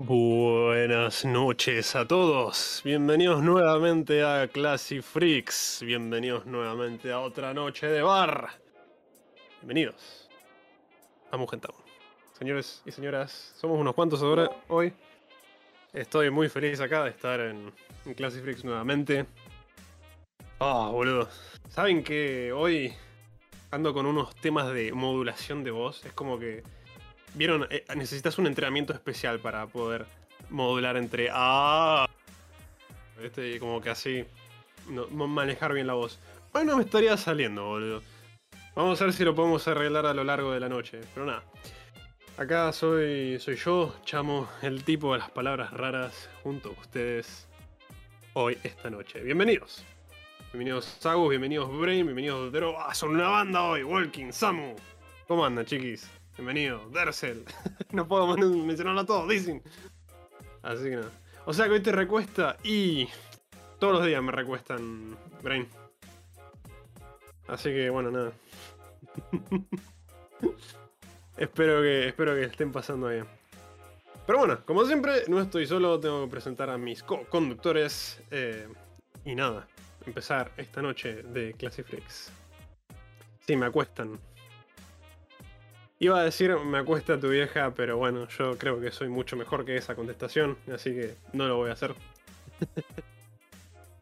Buenas noches a todos. Bienvenidos nuevamente a Classy Freaks. Bienvenidos nuevamente a otra noche de bar. Bienvenidos. Vamos, gente. Señores y señoras, somos unos cuantos ahora hoy. Estoy muy feliz acá de estar en, en Classy Freaks nuevamente. Ah, boludo. ¿Saben que hoy ando con unos temas de modulación de voz? Es como que Vieron, Eh, necesitas un entrenamiento especial para poder modular entre ah, este, como que así manejar bien la voz. Hoy no me estaría saliendo, boludo. Vamos a ver si lo podemos arreglar a lo largo de la noche, pero nada. Acá soy, soy yo, chamo, el tipo de las palabras raras, junto a ustedes hoy, esta noche. Bienvenidos. Bienvenidos Sagus, bienvenidos Brain, bienvenidos Dero. Ah, son una banda hoy, Walking, Samu. ¿Cómo andan, chiquis? Bienvenido, Dersel. no puedo men- mencionarlo a todos, dicen. Así que nada. O sea que hoy te recuesta y. Todos los días me recuestan Brain. Así que bueno, nada. espero, que, espero que estén pasando bien. Pero bueno, como siempre, no estoy solo, tengo que presentar a mis co-conductores. eh, y nada, empezar esta noche de Classy Freaks. Sí, me acuestan. Iba a decir me acuesta tu vieja, pero bueno, yo creo que soy mucho mejor que esa contestación, así que no lo voy a hacer.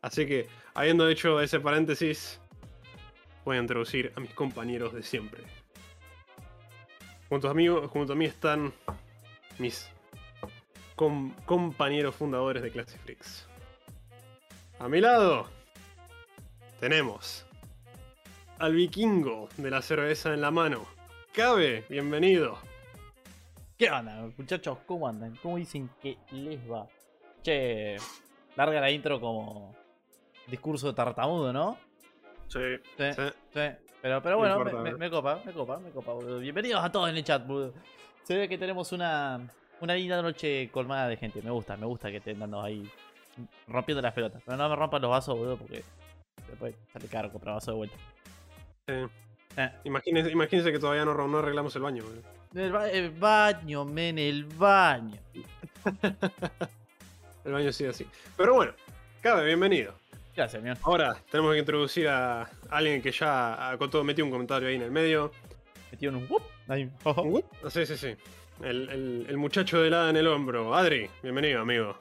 así que, habiendo hecho ese paréntesis, voy a introducir a mis compañeros de siempre. Junto a mí, junto a mí están mis com- compañeros fundadores de Classic. A mi lado tenemos al vikingo de la cerveza en la mano. Cabe, bienvenido. ¿Qué onda, muchachos? ¿Cómo andan? ¿Cómo dicen que les va? Che, larga la intro como discurso de tartamudo, ¿no? Sí, Sí, sí. sí. Pero, pero No bueno, me, me- me copa, me copa, me copa, boludo. Bienvenidos a todos en el chat, boludo. Se ve que tenemos una, una linda noche colmada de gente. Me gusta, me gusta que estén dando ahí rompiendo las pelotas. Pero no me rompan los vasos, boludo, porque después sale caro comprar vasos de vuelta. sí. Eh. Imagínense, imagínense que todavía no, no arreglamos el baño. El, ba- el baño, men, el baño. El baño sigue así. Pero bueno, Cabe, bienvenido. Gracias, mi Ahora tenemos que introducir a alguien que ya ah, con todo metió un comentario ahí en el medio. Metido en un whoop. Ahí. Ah, Sí, sí, sí. El, el- el muchacho de helada en el hombro. Adri, bienvenido, amigo.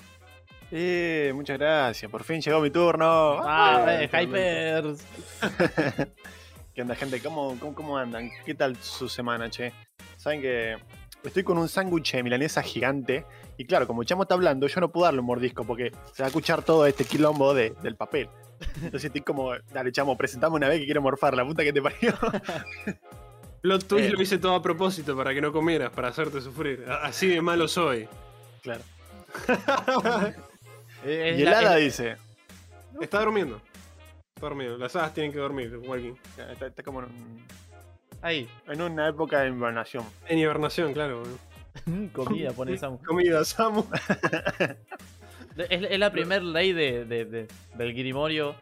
Eh, muchas gracias. Por fin llegó mi turno. Ah, eh, totalmente. Hypers. ¿Qué onda, gente? ¿Cómo, cómo, cómo andan? ¿Qué tal su semana, che? Saben que estoy con un sándwich de milanesa gigante. Y claro, como Chamo está hablando, yo no puedo darle un mordisco porque se va a escuchar todo este quilombo de- del papel. Entonces estoy como, dale, Chamo, presentame una vez que quiero morfar, la puta que te parió. Plot twist Eh. lo hice todo a propósito para que no comieras, para hacerte sufrir. Así de malo soy. claro. Y helada es- dice. Está durmiendo. Dormido. Las hadas tienen que dormir, Walking. Está, está como en, un- Ahí. en una época de invernación. En hibernación, claro. boludo. Comida, pone Samu. Comida, Samu. Es, es la primer ley de, de- de- del Grimorio.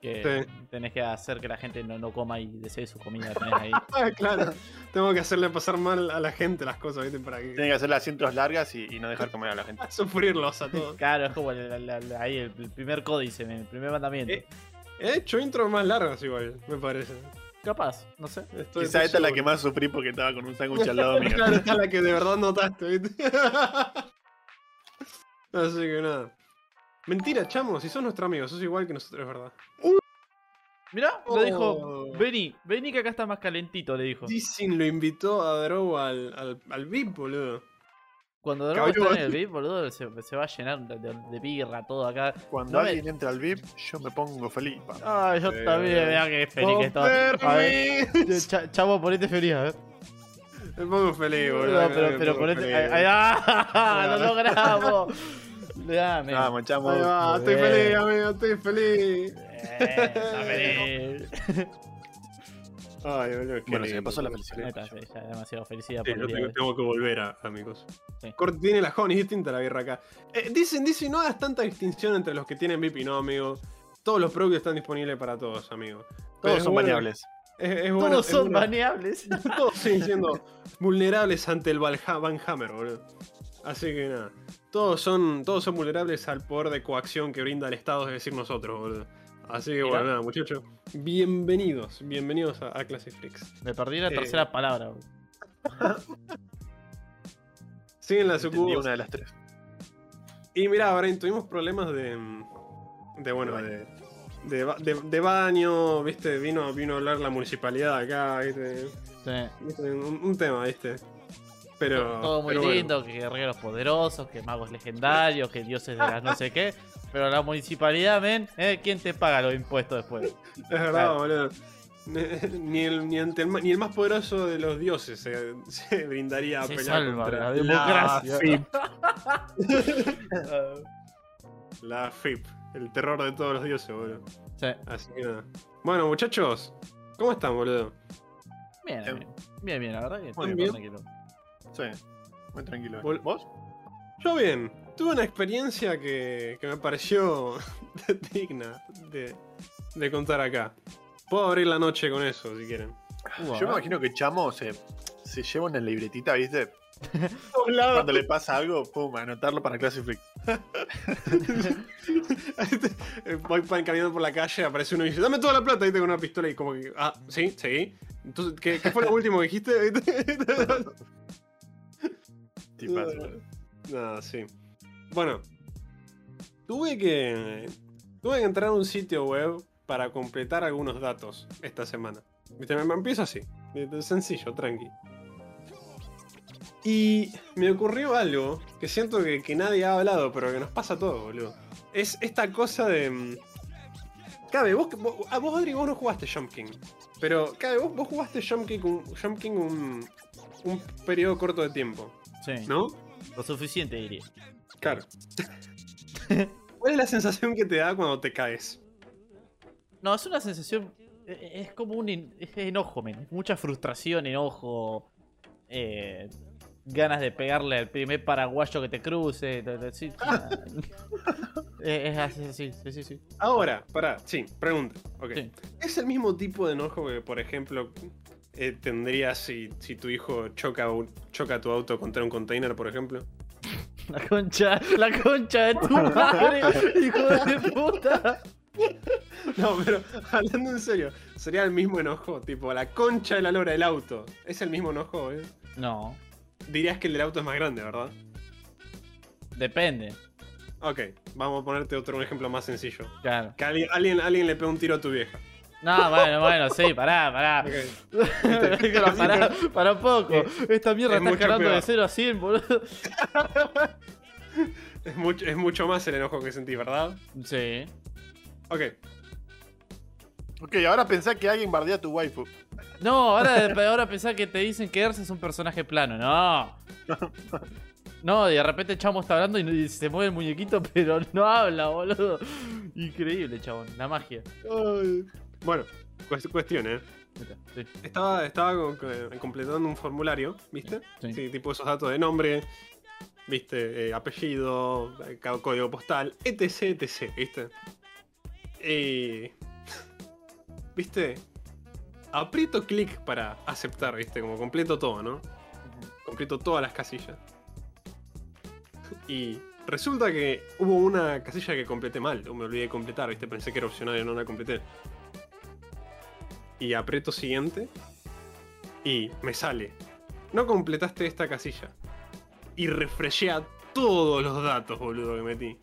Que Sí. tenés que hacer que la gente no, no coma y desee su comida. Tenés ahí. Ah, claro. Tengo que hacerle pasar mal a la gente las cosas, ¿viste? Para que Tiene que hacer las cintas largas y, y no dejar comer a la gente. sufrirlos a todos. Claro, es como la- la- la- ahí el, el primer códice, el primer mandamiento. Eh. He hecho intros más largas igual, me parece. Capaz, no sé. Estoy- Quizá esta es la que más sufrí porque estaba con un sándwich al lado mío. Claro, esta es la que de verdad notaste, ¿viste? Así que nada. Mentira, chamo, si sos nuestro amigo, sos igual que nosotros, es verdad. Mirá, Oh. le dijo, vení, vení que acá está más calentito, le dijo. Dicen lo invitó a Drow al, al, al VIP, boludo. Cuando Drogo está Cabrón. en el VIP, boludo, se, se va a llenar de, birra todo acá. Cuando No me- alguien entra al VIP, yo me pongo feliz. pa. Ay, yo Eh, también, mirá que feliz que estoy. A ver, Confirme. Ch- Chavo, ponete feliz, a ver. Me pongo feliz, boludo. No, pero, ponete. feliz. Ay, ay, ah, ¡Lo logramos! Dame. Vamos, chamo. Ahí va, estoy feliz, amigo, estoy feliz. Eh, está feliz. Ay, qué Bueno, se me pasó la felicidad. Sí, ya demasiado felicidad Sí, por yo tengo, de hoy. tengo que volver a, amigos. Sí. Tiene la honey, es distinta la birra acá. Eh, dicen, dicen, no hagas tanta distinción entre los que tienen VIP y no, amigo. Todos los productos están disponibles para todos, amigo. Pero Todos son bueno- baneables. Es, es bueno, Todos son bueno- baneables. Todos siguen siendo vulnerables ante el Valha- Van Hammer, boludo. Así que nada. todos son, todos son vulnerables al poder de coacción que brinda el Estado, es decir, nosotros, boludo. Así que bueno, Mirá. nada, muchachos. Bienvenidos, bienvenidos a, a Classic Freaks. Me perdí la Eh. tercera palabra. Siguen Entendí sucubos. una de las tres. Y mira, Brain, tuvimos problemas de. De bueno, de. De, ba- de- de baño, viste, vino, vino a hablar la municipalidad acá, viste. Sí. Viste, Un, un tema, viste. Pero. Todo muy pero bueno. lindo, que guerreros poderosos, que magos legendarios, que dioses de las no sé qué. Pero la municipalidad, men, ¿eh? ¿quién te paga los impuestos después? Es verdad, boludo. Ni el, ni, el, ma- ni el más poderoso de los dioses se, se brindaría a Se pelear salva contra la democracia. FIP. La FIP. El terror de todos los dioses, boludo. Sí. Así que nada. Bueno, muchachos, ¿cómo están, boludo? Bien, bien, bien, bien, la verdad que Muy estoy bien. tranquilo. Sí, muy tranquilo. ¿Vos? Yo bien, tuve una experiencia que, que me pareció digna de, de contar acá. Puedo abrir la noche con eso, si quieren. Yo me imagino que Chamo se, se lleva una libretita, ¿viste? Cuando le pasa algo, pum, anotarlo para Classic Freak. Voy caminando por la calle, aparece uno y dice, dame toda la plata, y tengo una pistola y como que, ah, sí, sí. Entonces, ¿qué, qué fue lo último que dijiste? Tipazo. no, sí. Bueno, tuve que, tuve que entrar a un sitio web para completar algunos datos esta semana. Viste, me, me empiezo así, sencillo, tranqui. Y me ocurrió algo que siento que, que nadie ha hablado, pero que nos pasa a todos, boludo. Es esta cosa de. mm, Cabe, vos, vos, ah, vos, Adri, vos no jugaste Jump King. Pero, Cabe, vos, vos jugaste Jump King, un, Jump King un, un periodo corto de tiempo, Sí, ¿no? lo suficiente diría. Claro. ¿Cuál es la sensación que te da cuando te caes? No, es una sensación. eh, Es como un en- es enojo, men. Mucha frustración, enojo. eh, ganas de pegarle al primer paraguayo que te cruce. sí. Eh, es así, sí, sí, sí. Ahora, pará, sí, pregunta. Ok. Sí. ¿Es el mismo tipo de enojo que, por ejemplo, eh, tendrías si, si tu hijo choca, un- choca tu auto contra un container, por ejemplo? La concha, la concha de tu madre, hijo de puta. No, pero hablando en serio, sería el mismo enojo, tipo la concha de la lora del auto. ¿Es el mismo enojo, eh? No, Dirías que el del auto es más grande, ¿verdad? depende. Ok, vamos a ponerte otro un ejemplo más sencillo. Claro. Que alguien, alguien, alguien le pega un tiro a tu vieja. No, bueno, bueno, sí, pará, pará. Pero pará, pará un poco. Esta mierda es está escalando de 0 a 100, boludo. Es mucho, es mucho más el enojo que sentís, ¿verdad? Sí. Ok. Ok, ahora pensá que alguien bardea a tu waifu. No, ahora, ahora pensá que te dicen que Ersa es un personaje plano. No. No, y de repente el chamo está hablando y se mueve el muñequito, pero no habla, boludo. Increíble, chabón. La magia. Ay. Bueno, cuest- cuestión, ¿eh? Sí. Estaba, estaba co- co- completando un formulario, ¿viste? Sí. tipo esos datos de nombre, ¿viste? Eh, apellido, eh, código postal, etc, etc, ¿viste? Y... ¿Viste? Aprieto clic para aceptar, ¿viste? Como completo todo, ¿no? Completo todas las casillas. Y resulta que hubo una casilla que completé mal, o me olvidé de completar, ¿viste? Pensé que era opcional y no la completé. Y aprieto siguiente y me sale. No completaste esta casilla. Y refreshea todos los datos, boludo, que metí.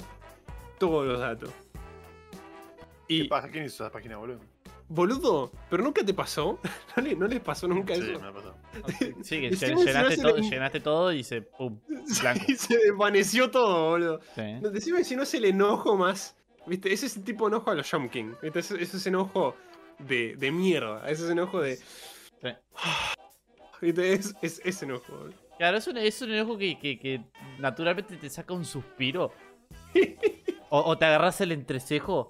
Todos los datos. ¿Qué Y, pasa? ¿Quién hizo esa página, boludo? boludo, ¿pero nunca te pasó? ¿No, le- no les pasó nunca Sí, eso? me. Sí, que si llenaste, no es to- el- llenaste todo y se. Pum. Blanco. Y se desvaneció todo, boludo. Sí. Decime si no es el enojo más. ¿Viste? Es ese tipo de enojo a los Jump King. ¿Viste? Es, es ese enojo de, de mierda. Es ese enojo de. Sí. ¿Viste? Es, es ese enojo. Claro, es un, es un enojo que, que- que naturalmente te saca un suspiro. O, o te agarras el entrecejo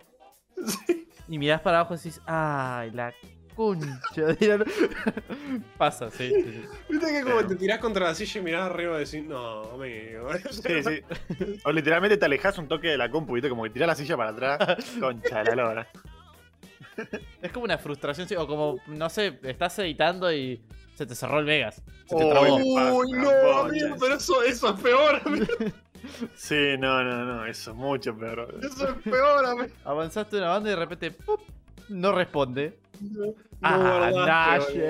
y mirás para abajo y decís, ¡ay, la concha! de la-". Pasa, sí. sí, sí. ¿Viste que como Sí. te tirás contra la silla y mirás arriba y decís, no, amigo? Sí, sí. O literalmente te alejas un toque de la compu, ¿viste? Como que tirás la silla para atrás. Concha de la lora. Es como una frustración, sí, o como, no sé, estás editando y se te cerró el Vegas. Se te trabó. Uy, Uy, no, amigo, pero eso, eso es peor. amigo. Sí, no, no, no, eso es mucho peor. Eso es peor, amigo. Avanzaste una banda y de repente ¡pup! no responde. No ah, guardaste, boludo.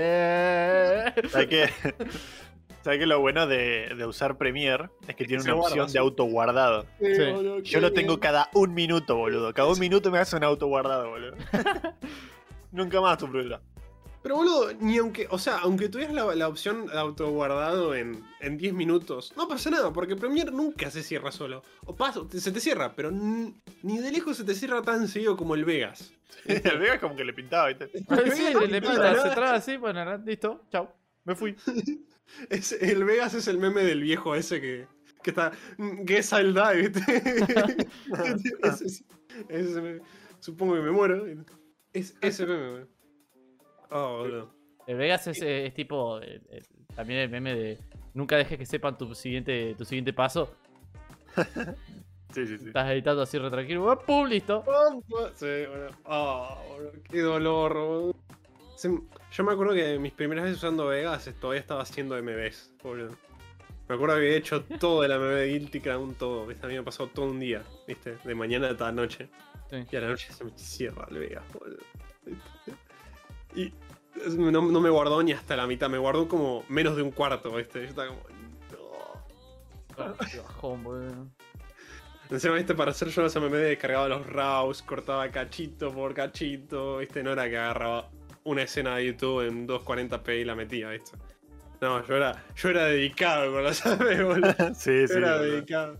Naye. ¿Sabes qué lo bueno de, de usar Premiere? Es que tiene una guarda, opción sí. de. Sí, Sí. boludo, Yo lo tengo bien. cada un minuto, boludo. Cada un minuto me hace un autoguardado, boludo. Nunca más tu prueba. Pero boludo, ni aunque, o sea, aunque tuvieras la, la opción de autoguardado en, en 10 minutos, no pasa nada, porque Premiere nunca se cierra solo. O pasa, te- se te cierra, pero ni de lejos se te cierra tan seguido como el Vegas. El Vega es como que le pintaba, ¿viste? sí, le, pinta, se traba así, bueno, listo, chao. Me fui. Es- el Vegas es el meme del viejo ese que, que está. Guess I'll die, meme. Supongo que me muero. Es ese meme. Oh, boludo. El Vegas es, eh, es tipo eh, eh, también el meme de nunca dejes que sepan tu siguiente, tu siguiente paso. Sí, sí, sí. Estás editando así re tranquilo, ¡pum! Listo. Sí, boludo. Oh, boludo, qué dolor, boludo. Yo me acuerdo que mis primeras veces usando Vegas todavía estaba haciendo MVs, boludo. Me acuerdo que había hecho todo el MV de Guilty Crown, todo. ¿viste? A mí me pasó todo un día, ¿viste? De mañana hasta la noche. Sí. Y a la noche se me cierra el Vegas, boludo. Y no, no me guardó ni hasta la mitad, me guardó como menos de un cuarto, ¿viste? Yo estaba como. No. Qué bajón, boludo. Encima, viste, para hacer yo los MMD descargaba los RAWs, cortaba cachito por cachito, viste, no era que agarraba una escena de YouTube en 240p y la metía, viste. No, yo era, yo era dedicado con los boludo. Sí, sí. Yo era boludo. dedicado.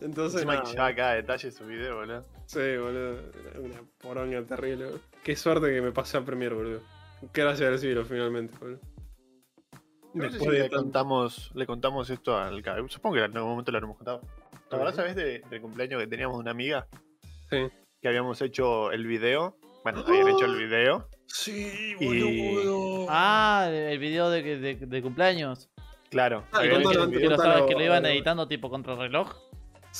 Entonces, nada, que cada detalle de su video, boludo. sí, boludo, una poronga terrible, boludo. Qué suerte que me pasé a Premiere, boludo. Gracias al cielo, finalmente, boludo. No sé si le tanto- contamos, le contamos esto al. Supongo que en algún momento lo habremos contado. ¿Te acuerdas, sabes, de- del cumpleaños que teníamos de una amiga? Sí. Que habíamos hecho el video. Bueno, habían hecho el video. Sí, Y-. Ah, el video de, de, de cumpleaños. Claro. Ah, Que, contalo, que lo contalo, sabes que lo iban editando tipo contra reloj.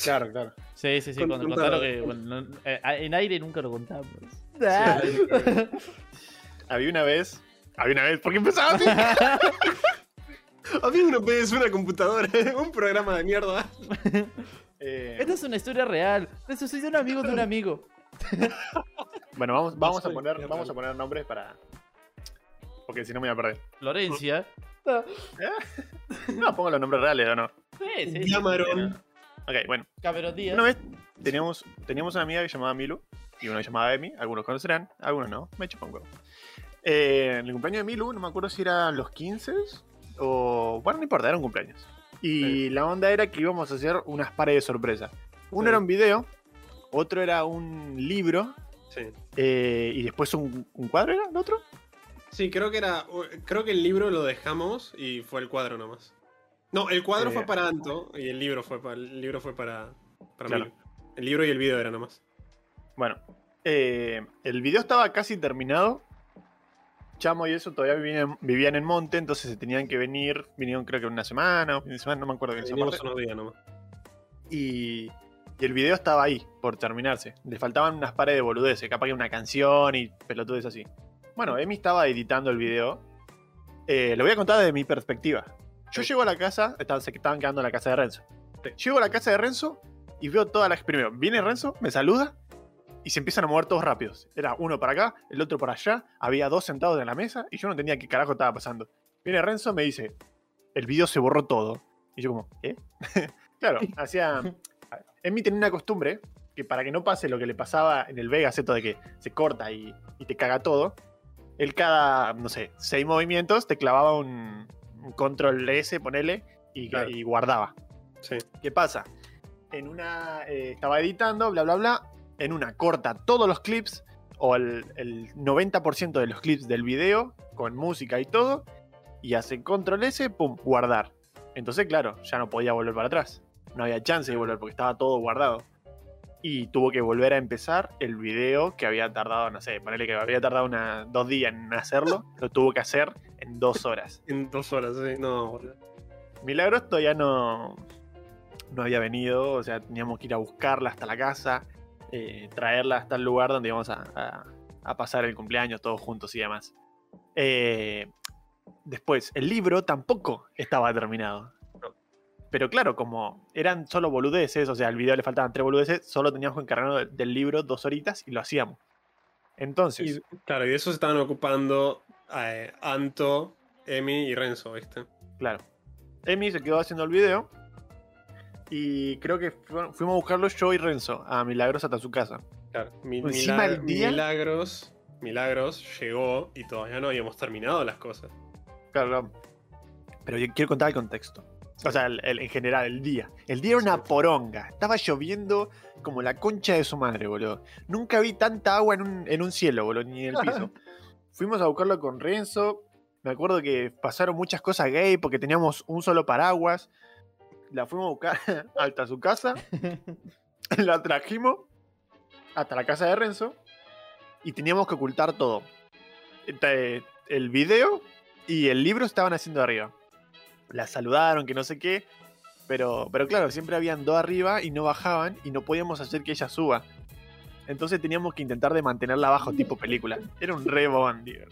Claro, claro. Sí, sí, sí, Con- cuando contalo. contaron que bueno, no- eh, en aire nunca lo contamos. Había una vez. Había una vez. ¿Por qué empezaba así? Había una vez una computadora, un programa de mierda. Eh, Esta es una historia real. Le sucedió a un amigo de un amigo. bueno, vamos, vamos, a soy poner, vamos a poner nombres para. Porque si no me voy a perder. Florencia. No, pongo los nombres reales o no. Sí, sí. Llamaron. Ok, bueno. Cameron Díaz. Una vez teníamos, teníamos una amiga que se llamaba Milu y una que llamaba Emi. Algunos conocerán, algunos no. Me chupan un huevo. Eh, en el cumpleaños de Milu, no me acuerdo si eran los 15 o. Bueno, no importa, era un cumpleaños. Y la onda era que íbamos a hacer unas pares de sorpresa. Uno Sí. era un video, otro era un libro Sí. eh, y después un, un cuadro, ¿era el otro? Sí, creo que era. Creo que el libro lo dejamos y fue el cuadro nomás. No, el cuadro Eh. fue para Anto y el libro fue para. El libro fue para. para Claro. Milo. El libro y el video era nomás. Bueno, eh, el video estaba casi terminado. Chamo y eso todavía vivían, vivían en Monte, entonces se tenían que venir. Vinieron creo que una semana o fin de semana, no me acuerdo bien unos días nomás. Y, y el video estaba ahí, por terminarse. Le faltaban unas pares de boludeces, capaz que una canción y pelotudes así. Bueno, Emi estaba editando el video. Eh, lo voy a contar desde mi perspectiva. Yo llego a la casa, estaban, se estaban quedando en la casa de Renzo. Llego a la casa de Renzo y veo todas las. Primero, viene Renzo, me saluda y se empiezan a mover todos rápidos. Era uno para acá, el otro para allá. Había dos sentados en la mesa y yo no entendía qué carajo estaba pasando. Viene Renzo, me dice: El video se borró todo. Y yo, como, ¿eh? claro, hacía. Emi tenía una costumbre que para que no pase lo que le pasaba en el Vegas, esto de que se corta y, y te caga todo, él cada, no sé, seis movimientos te clavaba un, un control S, ponele, y, Claro. y guardaba. Sí. ¿Qué pasa? En una. eh, estaba editando, bla, bla, bla. En una corta todos los clips, o el, el 90% de los clips del video, con música y todo, y hace control S, pum, guardar. Entonces, claro, ya no podía volver para atrás. No había chance de volver porque estaba todo guardado. Y tuvo que volver a empezar el video que había tardado, no sé, ponele que había tardado una, dos días en hacerlo, lo tuvo que hacer en dos horas. En dos horas, sí. No. Milagros todavía no, no había venido, o sea, teníamos que ir a buscarla hasta la casa, eh, traerla hasta el lugar donde íbamos a, a- a pasar el cumpleaños todos juntos y demás. Eh, después, el libro tampoco estaba terminado. Pero claro, como eran solo boludeces, o sea, al video le faltaban tres boludeces, solo teníamos que encargarnos del, del libro dos horitas y lo hacíamos. Entonces, Y, claro, y de eso se estaban ocupando eh, Anto, Emi y Renzo, ¿viste? claro. Emi se quedó haciendo el video. Y creo que fu- fuimos a buscarlo yo y Renzo a Milagros hasta su casa. Claro. Mi- Encima Milag- el día- Milagros, Milagros llegó y todavía no habíamos terminado las cosas. Claro. Pero yo quiero contar el contexto. O sea, el- el- en general, el día. El día era una poronga. Estaba lloviendo como la concha de su madre, boludo. Nunca vi tanta agua en un, en un cielo, boludo, ni en el piso. Fuimos a buscarlo con Renzo. Me acuerdo que pasaron muchas cosas gay porque teníamos un solo paraguas. La fuimos a buscar hasta su casa. la trajimos hasta la casa de Renzo. Y teníamos que ocultar todo. El video y el libro estaban haciendo arriba. La saludaron, que no sé qué. Pero, pero claro, siempre habían dos arriba y no bajaban y no podíamos hacer que ella suba. Entonces teníamos que intentar de mantenerla abajo, tipo película. Era un re bandido.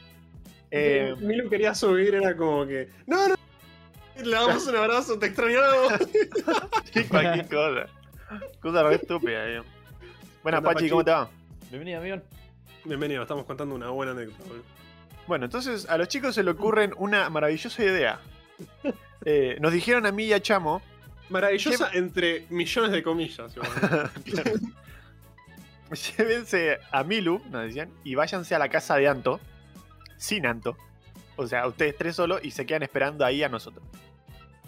Eh, Milu quería subir, era como que. ¡No, no! Le damos un abrazo, te extrañamos. sí, cualquier cosa. Cosa re estúpida. Bueno, Onda, Pachi, ¿cómo te va? Bienvenido, amigo. Bienvenido, estamos contando una buena anécdota. boludo. Bueno, entonces a los chicos se le ocurren una maravillosa idea. Eh, nos dijeron a mí y a Chamo Maravillosa entre millones de comillas. Llévense a Milu, nos decían, y váyanse a la casa de Anto, sin Anto. O sea, ustedes tres solos y se quedan esperando ahí a nosotros.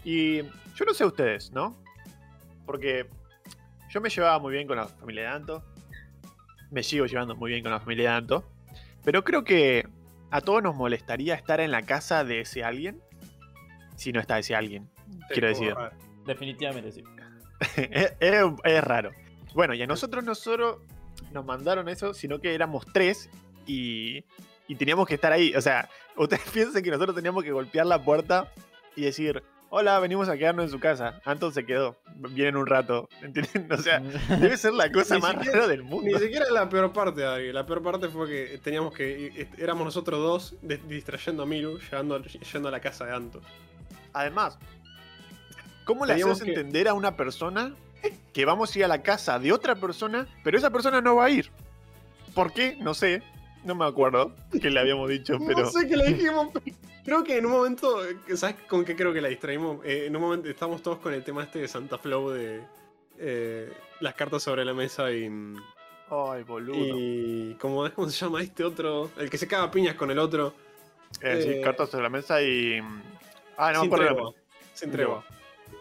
Y yo no sé ustedes, ¿no? Porque yo me llevaba muy bien con la familia de Anto. Me sigo llevando muy bien con la familia de Anto. Pero creo que a todos nos molestaría estar en la casa de ese alguien. Si no está ese alguien, quiero decir. raro. Definitivamente sí. es, es- es raro. Bueno, y a nosotros no solo nos mandaron eso, sino que éramos tres y, y teníamos que estar ahí. O sea, ustedes piensen que nosotros teníamos que golpear la puerta y decir, hola, venimos a quedarnos en su casa. Anton se quedó, vienen un rato. ¿Entienden? O sea, debe ser la cosa Ni más siquiera- rara del Ni mundo. siquiera la peor parte, Adri. La peor parte fue que teníamos que. est- Éramos nosotros dos distrayendo a Miru, llegando, yendo a la casa de Anto. Además, ¿cómo le Teníamos haces que- entender a una persona que vamos a ir a la casa de otra persona, pero esa persona no va a ir? ¿Por qué? No sé. No me acuerdo que le habíamos dicho, pero. No sé qué le dijimos, pero creo que en un momento. eh, ¿Sabes con qué creo que la distraímos? Eh, en un momento estamos todos con el tema este de Santa Flow de. eh, las cartas sobre la mesa y. Ay, boludo. Y. ¿cómo, se llama este otro? El que se caga piñas con el otro. Eh, sí, cartas sobre la mesa y. Ah, no, sin tregua. Sin tregua.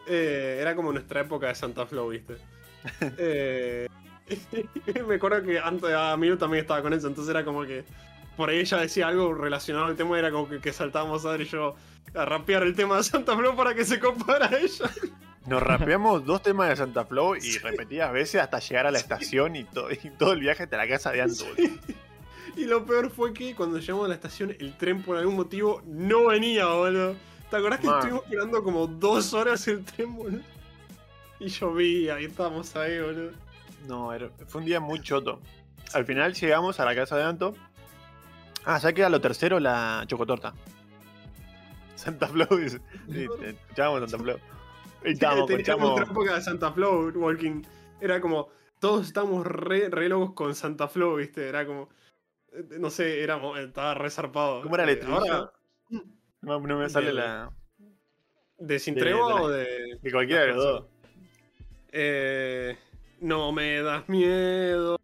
Eh, era como nuestra época de Santa Flow, ¿viste? Eh, me acuerdo que antes a Miru también estaba con eso, entonces era como que por ahí ella decía algo relacionado al tema, era como que, que saltábamos Adri y yo a rapear el tema de Santa Flow para que se compara ella. Nos rapeamos dos temas de Santa Flow y repetidas veces hasta llegar a la estación y, to- y todo el viaje hasta la casa de boludo. Y lo peor fue que cuando llegamos a la estación, el tren por algún motivo no venía, boludo. ¿Te acordás que estuvimos esperando como dos horas el tren, boludo? Y llovía, y estábamos ahí, boludo. No, era- fue un día muy choto. Al final llegamos a la casa de Anto. Ah, ya queda lo tercero, la chocotorta. Santa Flow, dice. Sí, escuchábamos Santa Flow. Y estábamos, Teníamos escuchamos- nuestra época de Santa Flow, Walking. Era como, todos estábamos re, re locos con Santa Flow, ¿viste? Era como, eh, no sé, éramos, estaba re zarpado. ¿Cómo era el Eh, estribillo? ahora, No, no me sale de- la. ¿De Sin De- Tregua o de...? De cualquiera de los dos. Eh, no me das miedo,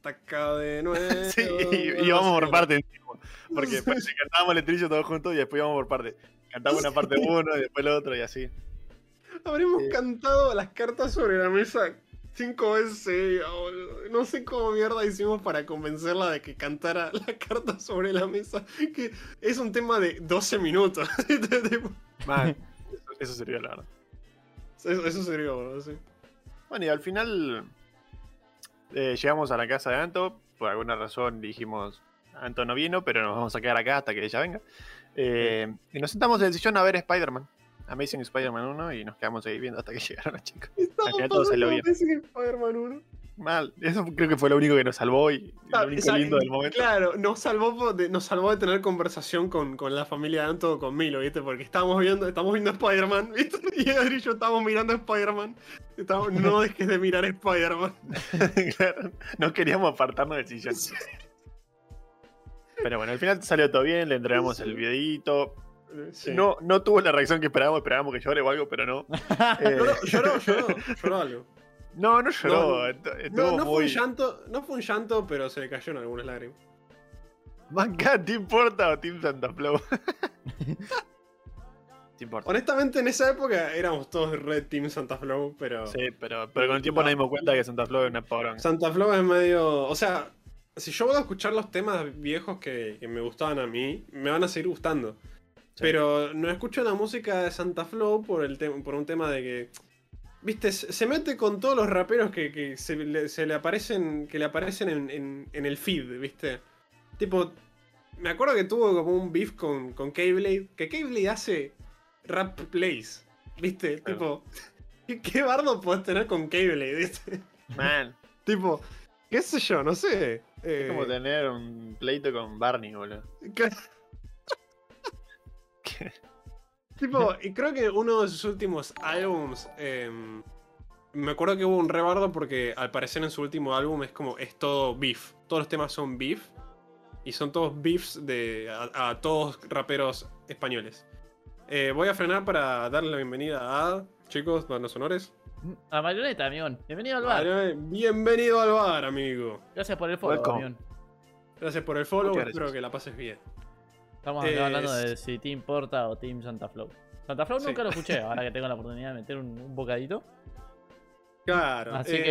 ataca de nuevo. Sí, y, y vamos por partes. Porque parece que cantábamos el estribillo todos juntos y después íbamos por partes. Cantamos una parte uno y después la otra y así. Habremos cantado las cartas sobre la mesa cinco veces boludo. No sé cómo mierda hicimos para convencerla de que cantara la carta sobre la mesa. Que es un tema de 12 minutos. Man, eso, sirvió, la verdad. eso, eso sería, sí. Bueno, y al final eh, llegamos a la casa de Anto. Por alguna razón dijimos, Anto no vino, pero nos vamos a quedar acá hasta que ella venga. Eh, y nos sentamos en el sillón a ver Spider-Man. Amazing Spider-Man 1 y nos quedamos ahí viendo hasta que llegaron los chicos. Estaba final todo salió pasando bien. Amazing Spider-Man 1. Mal. Eso creo que fue lo único que nos salvó y lo Ah, único esa- lindo del momento. Claro, nos salvó, de, nos salvó de tener conversación con, con la familia de Anto, con Milo, ¿viste? Porque estábamos viendo, estamos viendo Spider-Man, ¿viste? Y Adri y yo estábamos mirando Spider-Man. No dejes de mirar Spider-Man. Claro, no queríamos apartarnos del sillón. Pero bueno, al final salió todo bien, le entregamos el videito. Sí. No, no tuvo la reacción que esperábamos, esperábamos que llore o algo, pero no. Eh, Lloró, lloró, lloró, lloró algo. no, no lloró. No, no fue un llanto, no fue un llanto, pero se le cayeron algunas lágrimas. Manca, ¿Team Porta o Team Santa Flow? Honestamente, en esa época éramos todos Red Team Santa Flow, pero Sí, pero, pero con el tiempo nos dimos cuenta que Santa Flow es una poronga. Santa Flow es medio. O sea, si yo voy a escuchar los temas viejos que, que me gustaban a mí, me van a seguir gustando. Pero no escucho la música de Santa Flow por, el por un tema de que. Viste, se mete con todos los raperos que, que se, le, se le aparecen. que le aparecen en, en- en el feed, ¿viste? Tipo. Me acuerdo que tuvo como un beef con, con Keyblade. Que Keyblade hace rap plays. ¿Viste? Claro. Tipo. ¿qué, ¿Qué bardo podés tener con Keyblade, viste? Man, Tipo, qué sé yo, no sé. es eh, como tener un pleito con Barney, boludo. que- tipo, y creo que uno de sus últimos álbums. em, me acuerdo que hubo un rebardo porque al parecer en su último álbum es como. es todo beef. Todos los temas son beef. Y son todos beefs de. a, a todos raperos españoles. Eh, voy a frenar para darle la bienvenida a. Chicos, para los honores. A Marioneta, amigón. Bienvenido al bar. Bienvenido al bar, amigo. Gracias por el follow, amigón. Gracias por el follow, espero que la pases bien. Estamos hablando es- de si Team Porta o Team Santa Flow. Santa Flow Sí. nunca lo escuché, ahora que tengo la oportunidad de meter un, un bocadito. Claro. Así eh,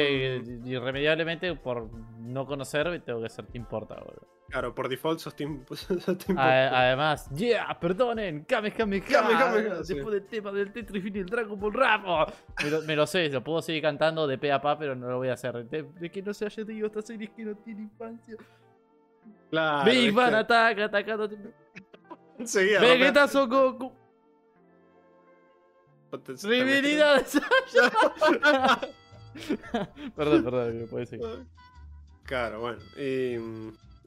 que irremediablemente por no conocer tengo que ser Team Porta, boludo. Claro, por default sos team. sos team A- Porta. además, yeah, perdonen, Kame Kame Kame, Kame, Kame, sí. Después del tema del Tetris y el Dragon Ball Rap. oh, me, lo, me lo sé, lo puedo seguir cantando de pe a pa, pero no lo voy a hacer. De, de que no se haya tenido esta serie que no tiene infancia. Claro, Big ¿viste? Bang ataca, atacando. Enseguida, Vegeta te- Rivalidad de Sasha. perdón, perdón, puede seguir. Claro, bueno. Y,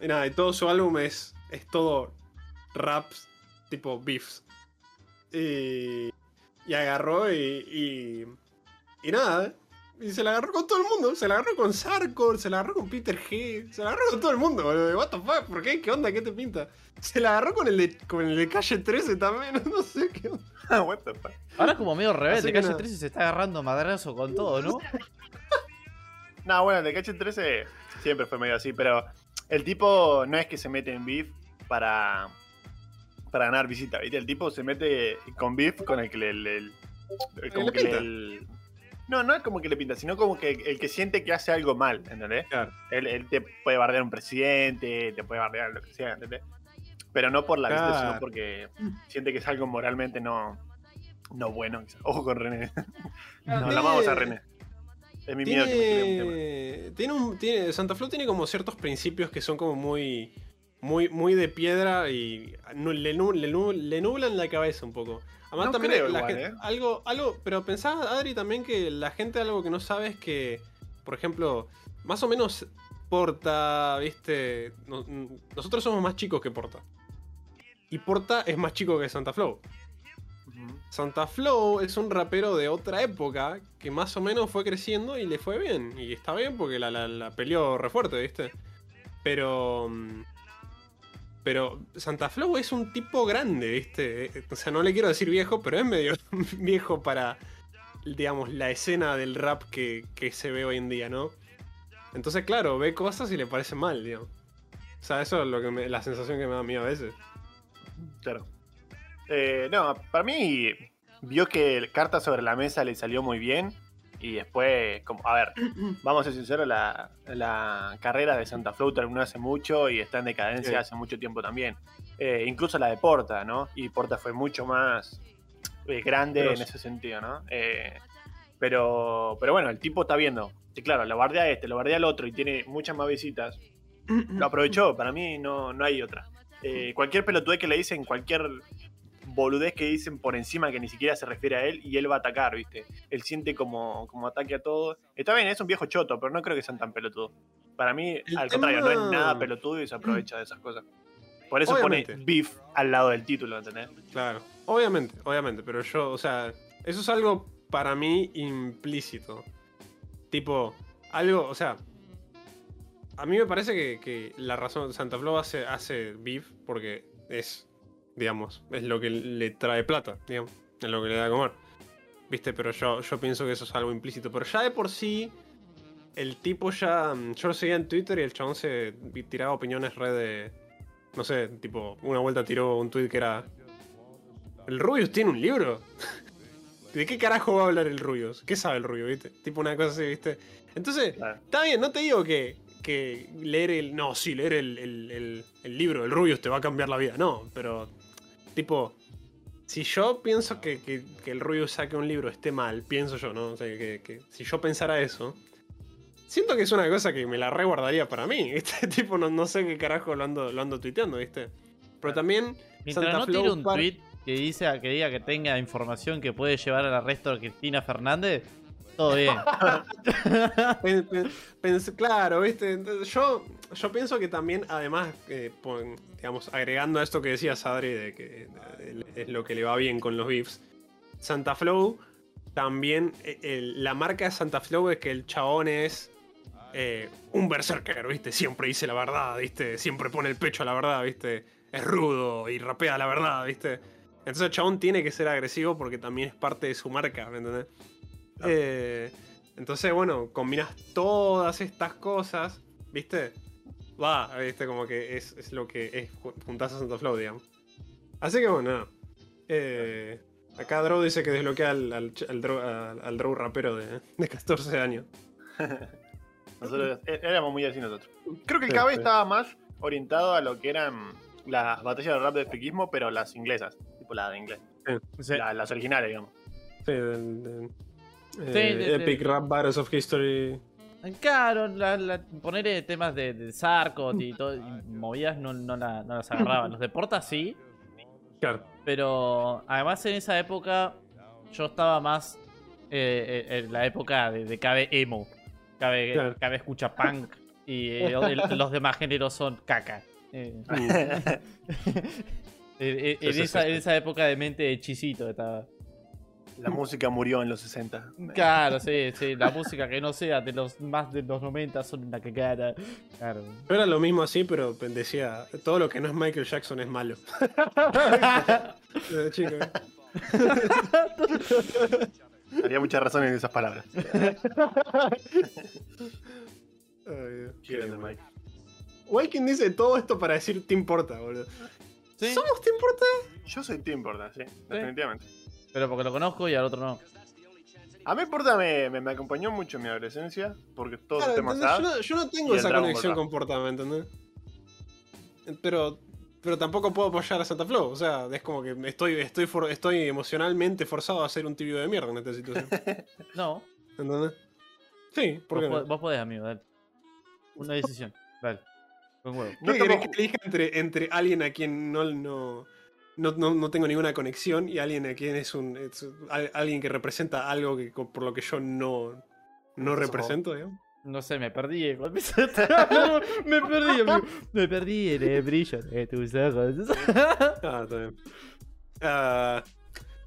y nada, y todo su álbum es, es todo raps tipo beefs. Y, y agarró y, y. y nada. Y se la agarró con todo el mundo. Se la agarró con Sarkor, se la agarró con Peter G. Se la agarró con todo el mundo, boludo. What the fuck, ¿por qué? ¿Qué onda? ¿Qué te pinta? Se la agarró con el de, con el de calle 13 también. No sé qué onda. Ah, what the fuck. Ahora es como medio rebelde. Calle nada. 13 se está agarrando madrazo con todo, ¿no? No, bueno, el de Cache 13 siempre fue medio así, pero el tipo no es que se mete en beef para, para ganar visita, ¿viste? El tipo se mete con beef con el que le. le- el- como le que le- no, no es como que le pinta, sino como que el que siente que hace algo mal, ¿entendés? Claro. Él, él te puede bardear un presidente, te puede bardear lo que sea, ¿entendés? Pero no por la Claro. sino porque siente que es algo moralmente no, no bueno. Ojo con René. No, la amamos a René. Es mi miedo que me tire un tema. Tiene, tiene un, tiene, Santa Flow tiene como ciertos principios que son como muy, muy, muy de piedra y le, le le nublan la cabeza un poco. Además No también creo la igual, gente- ¿eh? algo, algo, pero pensaba Adri también que la gente algo que no sabe es que, por ejemplo, más o menos Porta, viste, No- nosotros somos más chicos que Porta. Y Porta es más chico que Santa Flow. Santa Flow es un rapero de otra época que más o menos fue creciendo y le fue bien. Y está bien porque la, la- la peleó re fuerte, ¿viste? Pero. Pero Santa Flow es un tipo grande, ¿viste? O sea, no le quiero decir viejo, pero es medio viejo para, digamos, la escena del rap que, que se ve hoy en día, ¿no? Entonces, claro, ve cosas y le parece mal, digamos. O sea, eso es lo que la sensación que me da a mí a veces. Claro. Eh, no, para mí vio que carta sobre la mesa le salió muy bien y después, como, a ver, vamos a ser sinceros, la, la carrera de Santa Flow terminó hace mucho y está en decadencia Sí. hace mucho tiempo también. Eh, incluso la de Porta, ¿no? Y Porta fue mucho más eh, grande Pero- en ese sentido, ¿no? Eh, pero, pero bueno, el tipo está viendo. que claro, lo bardea a este, lo bardea al otro y tiene muchas más visitas. Lo aprovechó, para mí no, no hay otra. Eh, cualquier pelotudez que le dicen, cualquier boludez que dicen por encima que ni siquiera se refiere a él y él va a atacar, ¿viste? Él siente como, como ataque a todo. Está bien, es un viejo choto, pero no creo que sean tan pelotudos. Para mí, El al contrario, no es nada pelotudo y se aprovecha de esas cosas. Por eso pone beef al lado del título, ¿entendés? Claro, obviamente, obviamente, pero yo, o sea, eso es algo para mí implícito. Tipo, algo, o sea, a mí me parece que, que la razón, Santa Flow hace, hace beef porque es, digamos, es lo que le trae plata, digamos, es lo que le da a comer. Viste, pero yo, yo pienso que eso es algo implícito. Pero ya de por sí, el tipo ya, mm, yo lo seguía en Twitter y el chabón se tiraba opiniones red de, no sé, tipo, una vuelta tiró un tweet que era, ¿el Rubius tiene un libro? ¿De qué carajo va a hablar el Rubius? ¿Qué sabe el Rubius, viste? Tipo una cosa así, viste. Entonces, Claro. Está bien, no te digo que, que leer el. No, sí, leer el, el- el- el libro del Rubius te va a cambiar la vida. No, pero. Tipo. Si yo pienso que, que- que el Rubius saque un libro esté mal, pienso yo, ¿no? O sea, que, que si yo pensara eso. Siento que es una cosa que me la reguardaría para mí, ¿viste? tipo, no, no sé qué carajo lo ando, lo ando tuiteando, ¿viste? Pero también. Mientras Santa no Flow tire un par- tweet que dice que diga que tenga información que puede llevar al arresto de Cristina Fernández, todo bien. Claro, ¿viste? Yo, yo pienso que también, además, eh, digamos, agregando a esto que decía Sadri, de que es lo que le va bien con los beefs, Santa Flow, también, el- la marca de Santa Flow es que el chabón es eh, un berserker, ¿viste? Siempre dice la verdad, ¿viste? Siempre pone el pecho a la verdad, ¿viste? Es rudo y rapea la verdad, ¿viste? Entonces el chabón tiene que ser agresivo porque también es parte de su marca, ¿me entendés? Claro. Eh, entonces, bueno, combinas todas estas cosas, ¿viste? Va, ¿viste? Como que es, es lo que es ju- juntás a Santa Flow, digamos. Así que bueno, nada. Eh, acá Drow dice que desbloquea al, al, al, Drow, al- al Drow rapero de, de 14 años. Nosotros é- éramos muy así nosotros. Creo que el Sí, KB sí. estaba más orientado a lo que eran las batallas de rap de friquismo, pero las inglesas. Tipo la de inglés. Sí. La- las originales, digamos. Sí, del- del- eh, de- de- Epic Rap Battles of History. Claro, la, la- ponerle temas de, de Sarkot y, todo, y movidas no, no, la- no las agarraban. Los de Porta sí, Claro. pero además en esa época yo estaba más eh, eh, en la época de, de KB emo. KB, Claro. KB escucha punk y eh, el- los demás géneros son caca. Eh, eh, eh, en, esa, en esa época de mente hechisito estaba. La música murió en los 60. Claro, sí, sí, la música que no sea de los más de los 90 son una cagada. Claro. Yo era lo mismo así, pero decía, todo lo que no es Michael Jackson es malo. Eh, chico. Había mucha razón en esas palabras. Qué grande, Mike. Wykin dice todo esto para decir te importa, boludo. Sí, ¿Somos te importa? Yo soy Tim Porta, sí, definitivamente. Pero porque lo conozco y al otro no. A mí Porta me, me, me acompañó mucho en mi adolescencia, porque todos Claro, los temas yo, no, yo no tengo esa conexión con Porta, ¿me entendés? Pero, pero tampoco puedo apoyar a Santa Flow. O sea, es como que estoy, estoy, for- estoy emocionalmente forzado a hacer un tibio de mierda en esta situación. No, ¿Entendés? Sí, ¿por qué vos, no? vos podés, amigo, dale. Una decisión, dale. Con huevo. No ¿Qué tomo querés que elija entre, entre alguien a quien no, no, no, no, no, tengo ninguna conexión y alguien a quien es un. Alguien que representa algo que, por lo que yo no, no represento, digamos. No sé, me perdí. Eh, me perdí. Me perdí en el brillo de tus ojos. ah, está bien. Ah,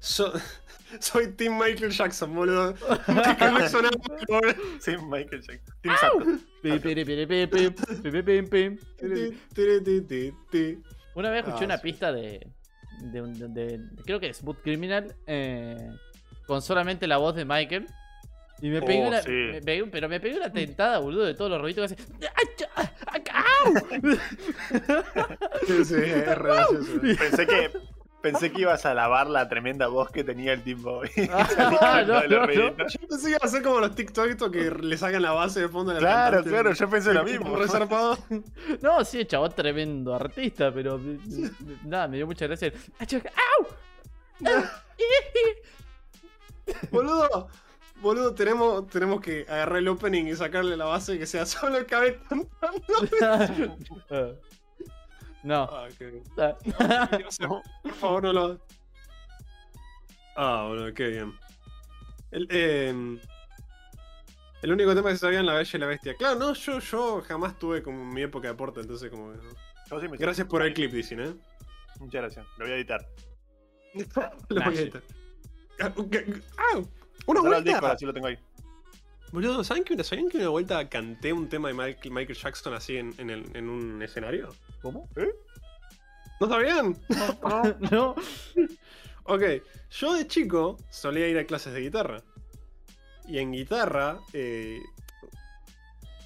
soy tim Michael Jackson, boludo. Michael Jackson, ah, Sí, Michael Jackson. Team Jackson. Una vez escuché ah, una pista de, de, de- de- Creo que es Smooth Criminal. eh, con solamente la voz de Michael. Y me pegué Oh, una. sí. me pegué- pero me pegué una tentada, boludo, de todos los ruiditos que hace. ¡Ay, cha- ay, ¡Au! Sí, sí, es re. Pensé que, pensé que ibas a alabar la tremenda voz que tenía el Tim Boy. Ah, no, no, no. Yo pensé que iba a ser como los TikTok estos que le sacan la base de fondo de la Claro, cantante. claro, yo pensé lo mismo. Re zarpado. No, sí, chabón tremendo artista, pero. Nada, me dio mucha gracia. ¡Ay, cha- ¡Au! Boludo, boludo, tenemos, tenemos que agarrar el opening y sacarle la base que sea solo el cabeza no. Ah, qué- Ah. Dios, Por favor, no lo. Ah, bueno, qué bien. El, eh, el único tema que se sabía en La Bella y la Bestia. Claro, no, yo, yo jamás tuve como mi época de aporte, entonces como que no. Yo sí me- Gracias por el clip, dicen, ¿eh? Muchas gracias. Lo voy a editar. Lo voy a editar. Ah, ah, una al disco, vuelta. así lo tengo ahí. Boludo, ¿saben que, ¿sabían que una vuelta canté un tema de Michael, Jackson así en, en, el- en un escenario? ¿Cómo? ¿No sabían? no. Ok, yo de chico solía ir a clases de guitarra. Y en guitarra, eh,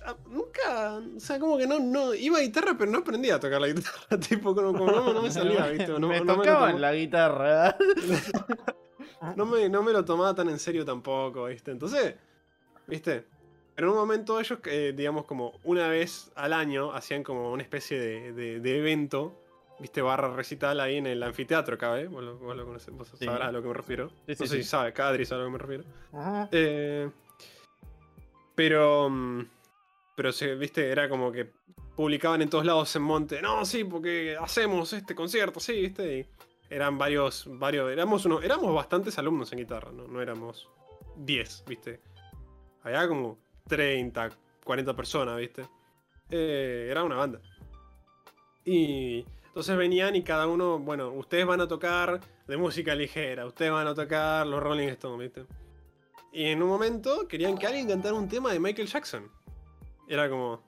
ah, nunca, o sea, como que no, no, iba a guitarra pero no aprendía a tocar la guitarra, tipo, como, como no, no me salía, ¿viste? No, me no tocaban la guitarra. no me, no me lo tomaba tan en serio tampoco, ¿viste? Entonces, ¿viste? Pero en un momento ellos, eh, digamos, como una vez al año, hacían como una especie de, de- de evento, ¿viste? Barra recital ahí en el anfiteatro, ¿cabe? Vos lo, vos lo conocés, vos Sí. sabrás a lo que me refiero. Sí, no sí, sé sí. si sabe, Cadri sabe a lo que me refiero. Eh, pero. mm, Pero, viste, era como que publicaban en todos lados en Monte. No, sí, porque hacemos este concierto, sí, viste. Y eran varios. varios éramos, uno, éramos bastantes alumnos en guitarra, ¿no? No éramos 10, viste. Había como 30, 40 personas, viste. Eh, era una banda. Y entonces venían y cada uno, bueno, ustedes van a tocar de música ligera, ustedes van a tocar los Rolling Stones, ¿viste? Y en un momento querían que alguien cantara un tema de Michael Jackson. Era como.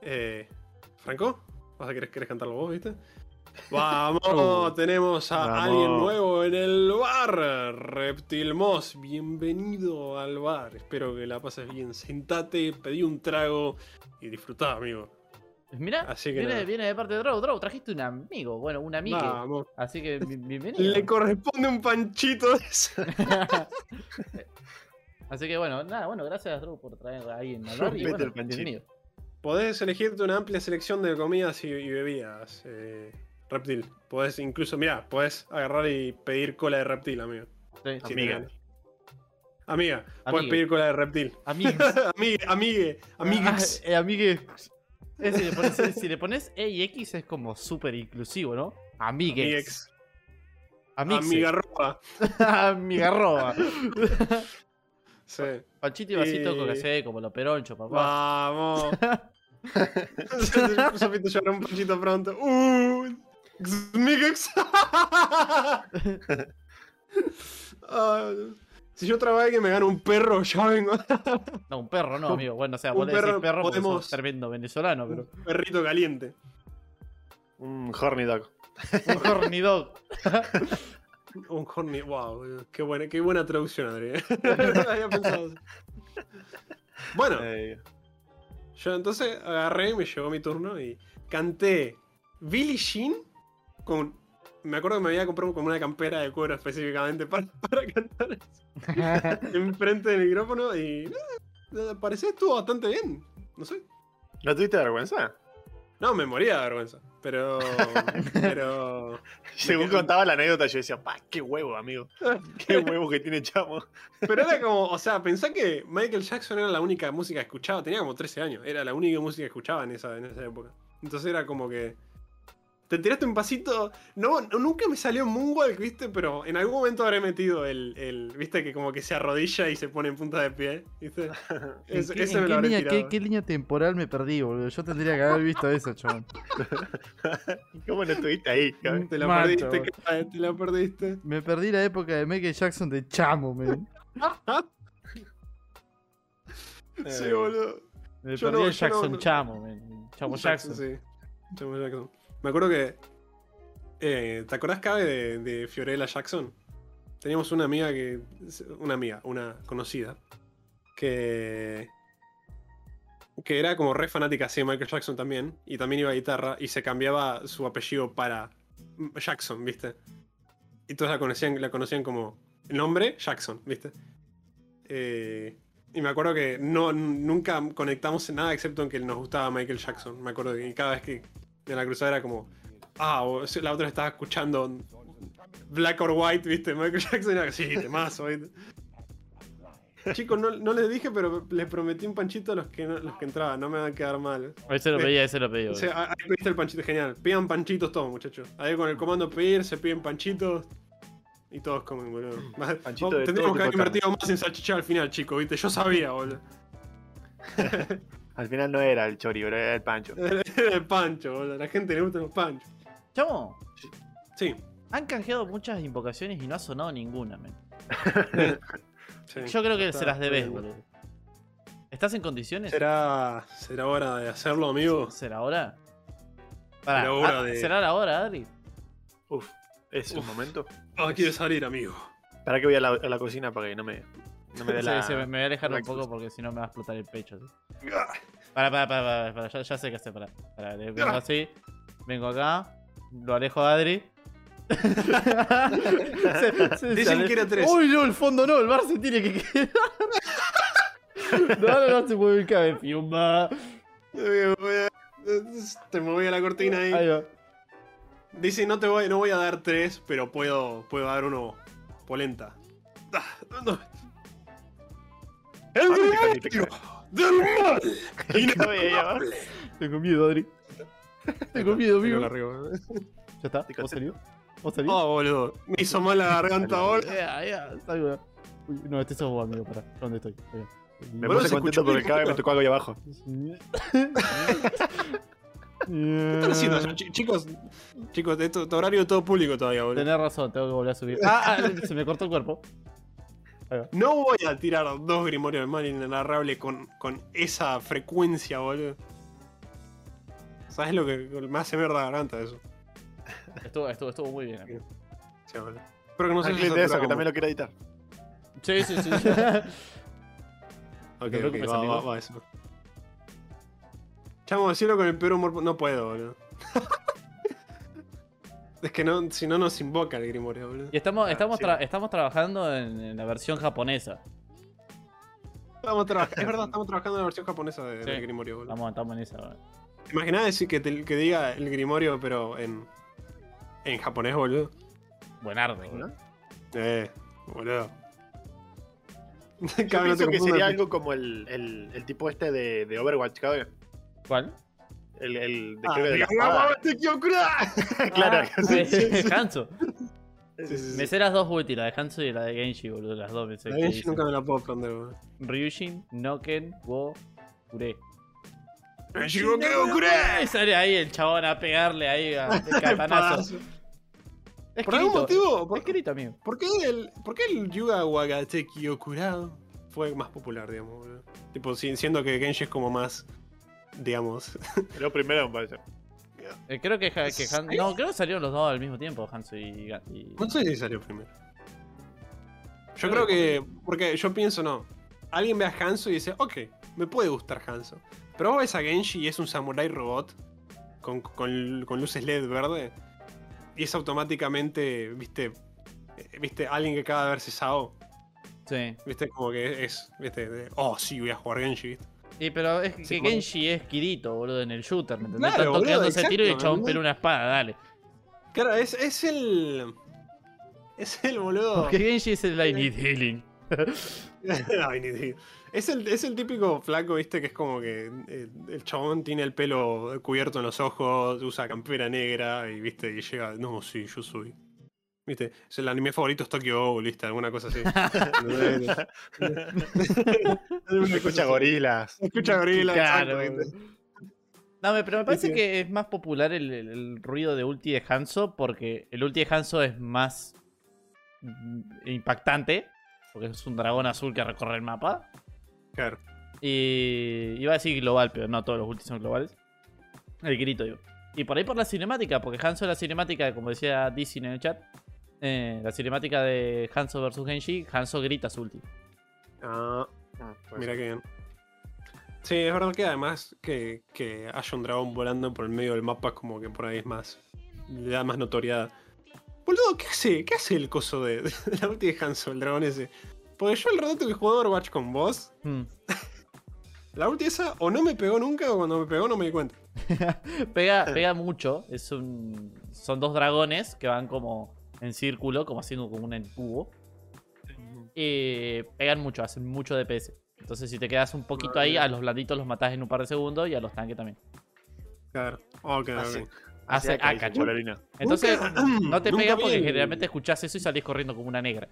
Eh, ¿Franco? ¿Vas a querer, cantarlo vos, viste? Vamos, tenemos a Vamos. alguien nuevo en el bar. Reptil Moss, bienvenido al bar. Espero que la pases bien. Sentate, pedí un trago y disfrutá, amigo. Mira, Así que viene, de parte de Drow. Drow, trajiste un amigo. Bueno, un amigo. Vamos. Así que bi- bienvenido. Le corresponde un panchito de eso. Así que bueno, nada, bueno, gracias Drow por traer a alguien al bar y bueno, el panchito. bienvenido. Podés elegirte una amplia selección de comidas y, y bebidas, eh, Reptil. Podés incluso, mirá, podés agarrar y pedir cola de reptil, amigo. Sí, Si Amiga. Amiga, Amigue. pedir cola de reptil. Amigos. amigue, amigue, amigues. Ah, eh, amigue. Eh, si, le pones, si le pones E y X es como súper inclusivo, ¿no? Amigues. Amiguex. Amigues. Amigarroba. Amigarroba. Sí. Panchito y vasito Y- con café, como lo peroncho, papá. Vamos. Sopito llora un panchito pronto. Uh, Xmigex. Si yo trabajo que me gano un perro, ya vengo. No, un perro no, amigo. Bueno, o sea, Un vos decís perro podemos- sos tremendo venezolano, pero. Un perrito caliente. Un horny dog. Un horny dog. Un horny. Wow, qué buena, qué buena traducción, Adri. No había pensado así. Bueno, Eh, yo entonces agarré, me llegó mi turno y canté Billie Jean con. Me acuerdo que me había comprado como una campera de cuero específicamente para, para cantar eso enfrente del micrófono y. nada, parecía que estuvo bastante bien. No sé. ¿No tuviste vergüenza? No, me moría de vergüenza. Pero. Pero. Según quedó- contaba la anécdota, yo decía, pa, qué huevo, amigo. Qué huevo que tiene chamo. Pero era como, o sea, pensá que Michael Jackson era la única música que escuchaba, tenía como 13 años, era la única música que escuchaba en esa, en esa época. Entonces era como que. Te tiraste un pasito. No, nunca me salió Moonwalk, viste, pero en algún momento habré metido el, el- Viste que como que se arrodilla y se pone en punta de pie, viste. Ese, ¿En ese qué- me en lo qué habré línea, tirado. qué- qué línea temporal me perdí, boludo? Yo tendría que haber visto eso, chabón. ¿Cómo no estuviste ahí? cabrón? Te la Macho, perdiste, cae, te la perdiste. Me perdí la época de Michael Jackson de chamo, man. Sí, Eh, boludo. Me Yo perdí no, el Jackson no. chamo, man. Chamo Jackson. Sí. Chamo Jackson. Me acuerdo que. eh, ¿Te acordás, Cabe, de, Fiorella Jackson? Teníamos una amiga que. Una amiga, una conocida. Que. Que era como re fanática así de Michael Jackson también. Y también iba a guitarra. Y se cambiaba su apellido para Jackson, ¿viste? Y todos la conocían, la conocían como. Nombre, Jackson, ¿viste? Eh, y me acuerdo que no, nunca conectamos en nada excepto en que nos gustaba Michael Jackson. Me acuerdo que cada vez que en la cruzada era como, ah, o la otra estaba escuchando Black or White, ¿viste? Michael Jackson era sí, temazo, ¿viste? Chicos, no, no les dije, pero les prometí un panchito a los que, no- los que entraban, no me van a quedar mal. Ese lo pedí, ese lo pedí. O boludo. sea, ahí pediste el panchito, genial. Pidan panchitos todos, muchachos. Ahí con el comando pedir se piden panchitos. Y todos comen, boludo. De tendríamos todo que haber de invertido más en salchicha al final, chicos, ¿viste? Yo sabía, boludo. Al final no era el chori, era el pancho. Era el pancho, boludo. A la gente le gustan los panchos. Chamo, Sí. han canjeado muchas invocaciones y no ha sonado ninguna, men. sí. Yo creo que Está se las debes, boludo. ¿Estás en condiciones? ¿Será, ¿Será hora de hacerlo, amigo? ¿Será hora? Pará, Será hora ah, de- ¿Será la hora, Adri? Uf, es un momento. Ah, quiere salir, amigo. ¿Para que voy a la, a la cocina para que no me, no me dé Sí, la. sí, me, me voy a alejar un poco porque si no me va a explotar el pecho. ¿sí? Ah, pará, pará, pará, pará, Ya, ya sé qué hacer, pará. Pará, le- vengo así, vengo acá, lo alejo a Adri. Se- se- Dicen que era tres. Uy, no, el fondo no, el bar se tiene que quedar. no, no, no se mueve el cabello, fiumba. Te moví a la cortina ahí. Ahí va. Dice, no te voy, no voy a dar tres, pero puedo, puedo dar uno polenta. Ah, no. El Ah, del mal inefable. Tengo miedo, Adri. Tengo miedo, amigo. Ya está, ¿vos salió? ¿Vos salió? Oh, boludo. Me hizo mal la garganta ahora. Ya, ya, salgo. Uy, no, este sos vos, amigo, pará. ¿Dónde estoy? Me puse se contento porque cada vez me tocó algo ahí abajo. ¿Qué están haciendo Chicos, chicos, esto, tu horario es todo público todavía, boludo. Tenés razón, tengo que volver a subir. Ah, ah, se me cortó el cuerpo. No voy a tirar dos grimorios del mal inenarrable con, con esa frecuencia, boludo. ¿Sabes lo que me hace mierda la garganta eso? Estuvo, estuvo, estuvo muy bien. amigo. Sí, boludo. Espero que no se clip de eso, que también lo quiero editar. Sí, sí, sí. Ok, te ok, preocupes, va, va, va eso. Chamo, decirlo con el peor humor. No puedo, boludo. es que no, si no nos invoca el grimorio, boludo. y estamos, Ah, estamos, sí. tra- estamos trabajando en, en la versión japonesa. Estamos trabajando, es verdad, estamos trabajando en la versión japonesa de- Sí. del grimorio, boludo. Estamos, estamos en esa. ahora. ¿Te imaginas decir que, te- que diga el grimorio, pero en, en japonés, boludo? Buenardo. boludo. Eh, boludo. Yo pienso que sería algo como el, el, el tipo este de, de Overwatch, ¿sabes? ¿Cuál? El, el de, Ah, de la diga, espada. "Vamos, te quiero curar". Claro, Ah, sí, sí, Hanzo. Sí, sí, sí. Me sé las dos ulti, la de Hanzo y la de Genji, boludo. Las dos me sé. La Genji nunca me la puedo aprender, boludo. Ryujin, Noken, Wo, Kure. Genji no quiero curar. Y sale ahí el chabón a pegarle ahí a de katanazo. Es Por algún motivo, por, Es Kirito, amigo. ¿por qué el, por qué el Yuga Wagateki Okurado fue más popular, digamos, boludo? Tipo, si- siendo que Genji es como más, digamos. Pero primero me parece. Eh, creo que, que Han-. No, creo que salieron los dos al mismo tiempo, Hanzo y. Y- No sé si salió primero. Yo creo que. Porque yo pienso, no. Alguien ve a Hanzo y dice, ok, me puede gustar Hanzo. Pero vos ves a Genji y es un samurai robot con, con- con luces LED verde. Y es automáticamente, viste. eh, Viste, alguien que acaba de verse Sao. Sí. Viste, como que es. Viste, de, oh, sí, voy a jugar Genji, viste. Sí, pero es que Sí, como- Genji es Kirito, boludo, en el shooter, ¿me entendés? Claro, Está boludo, tocando ese tiro y el chabón pela una espada, dale. Claro, es, es el. Es el boludo. Porque Genji es el I need healing. Es, el, es el típico flaco, viste, que es como que eh, el chabón tiene el pelo cubierto en los ojos, usa campera negra y viste, y llega, no, sí, yo soy. Viste, es el anime favorito es Tokyo Ghoul, viste, alguna cosa así. Escucha gorilas. Escucha gorila, Claro, exacto, pero me parece Sí. que es más popular el, el- el ruido de ulti de Hanzo porque el ulti de Hanzo es más mm, impactante porque es un dragón azul que recorre el mapa. Claro. Y iba a decir global, pero no todos los ultis son globales. El grito, digo. Y por ahí por la cinemática, porque Hanzo es la cinemática, como decía Dizzy en el chat, eh, la cinemática de Hanzo vs Genji, Hanzo grita su ulti. Ah, Pues, mira que bien. Sí, es verdad que además que, que haya un dragón volando por el medio del mapa, como que por ahí es más. le da más notoriedad. Boludo, ¿qué hace? ¿Qué hace el coso de, de la ulti de Hanzo, el dragón ese? Porque yo el rato que jugué Overwatch con vos, Hmm. la ulti esa o no me pegó nunca o cuando me pegó no me di cuenta. Pega, pega mucho. Es un, son dos dragones que van como en círculo, como haciendo como un cubo. Y pegan mucho, hacen mucho DPS. Entonces, si te quedas un poquito ahí, a los blanditos los matás en un par de segundos y a los tanques también. Claro. Ok, Hace- ok. Carolina. Entonces, no te nunca pega vi porque generalmente escuchás eso y salís corriendo como una negra.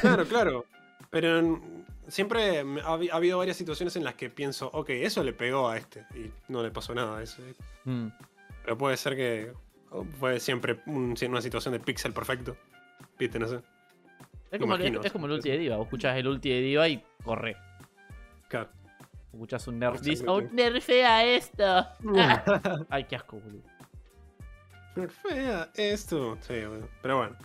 Claro, claro. Pero siempre ha, habi- ha habido varias situaciones en las que pienso, ok, eso le pegó a este y no le pasó nada a ese. Mm. Pero puede ser que fue siempre un- una situación de pixel perfecto. Viste, no sé. Es como, Imagino, es, es como el ulti de Diva. Vos escuchás el ulti de Diva y corre. Claro. Escuchás un nerf. Oh, nerfea esto. Ay, qué asco, boludo. Fea esto. Sí, bueno. Pero bueno.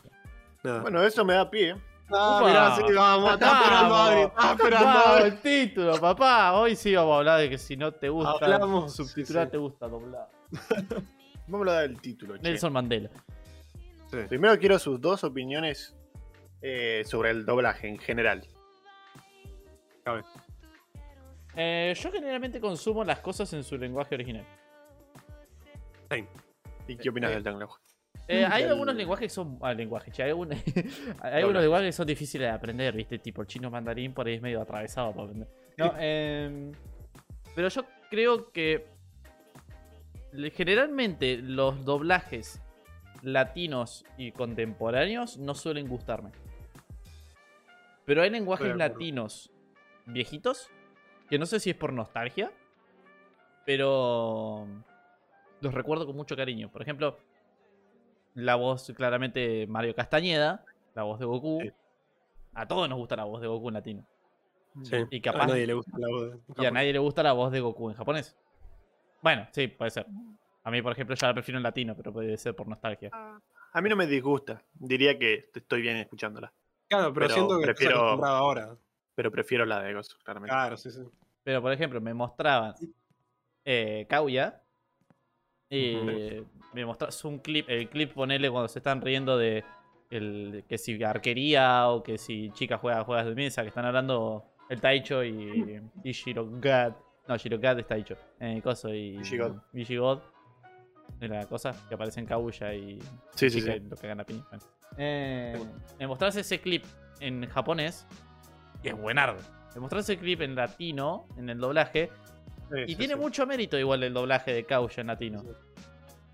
Nada. Bueno, eso me da pie. Ah, mirá, sí, vamos. Está esperando. Adri. Está esperando Adri. el título, papá. Hoy sí vamos a hablar de que si no te gusta Hablamos, subtitular, sí, sí. te gusta doblar. Vamos a dar el título, che. Nelson Mandela. Sí. Primero quiero sus dos opiniones eh, sobre el doblaje en general. Eh, yo generalmente consumo las cosas en su lenguaje original. Sí. ¿Y qué opinas Eh, del lenguaje? Eh, hay algunos lenguajes que son. Ah, lenguajes, che, hay, hay algunos lenguajes que son difíciles de aprender, ¿viste? Tipo el chino mandarín por ahí es medio atravesado para aprender. No, em, pero yo creo que. Generalmente los doblajes latinos y contemporáneos no suelen gustarme. Pero hay lenguajes latinos viejitos que no sé si es por nostalgia, pero los recuerdo con mucho cariño. Por ejemplo, la voz claramente Mario Castañeda, la voz de Goku. Sí. A todos nos gusta la voz de Goku en latino. Sí. Y capaz- A nadie le gusta la voz. de- Y a nadie le gusta la voz de Goku en japonés. Bueno, sí, puede ser. A mí, por ejemplo, yo la prefiero en latino, pero puede ser por nostalgia. A mí no me disgusta. Diría que estoy bien escuchándola. Claro, pero, Pero siento que prefiero- estás acostumbrado ahora. Pero prefiero la de Ghost, claramente. Claro, sí, sí. Pero, por ejemplo, me mostraban eh, Kauya. Y me mostrabas un clip. El clip, ponele cuando se están riendo de el, que si arquería o que si chica juega juegas de mesa, que están hablando el Taicho y, y Shirogad. No, Shirogad es Taicho. Eh, coso y. Vigigod. Vigigod. De la cosa que aparece en Kaguya y. Sí, sí, sí. lo cagan a piña. Bueno. Eh, me mostrás ese clip en japonés y es buenardo. Me mostrás ese clip en latino, en el doblaje, Sí, y sí, tiene sí. mucho mérito igual el doblaje de Kauya en latino. Sí.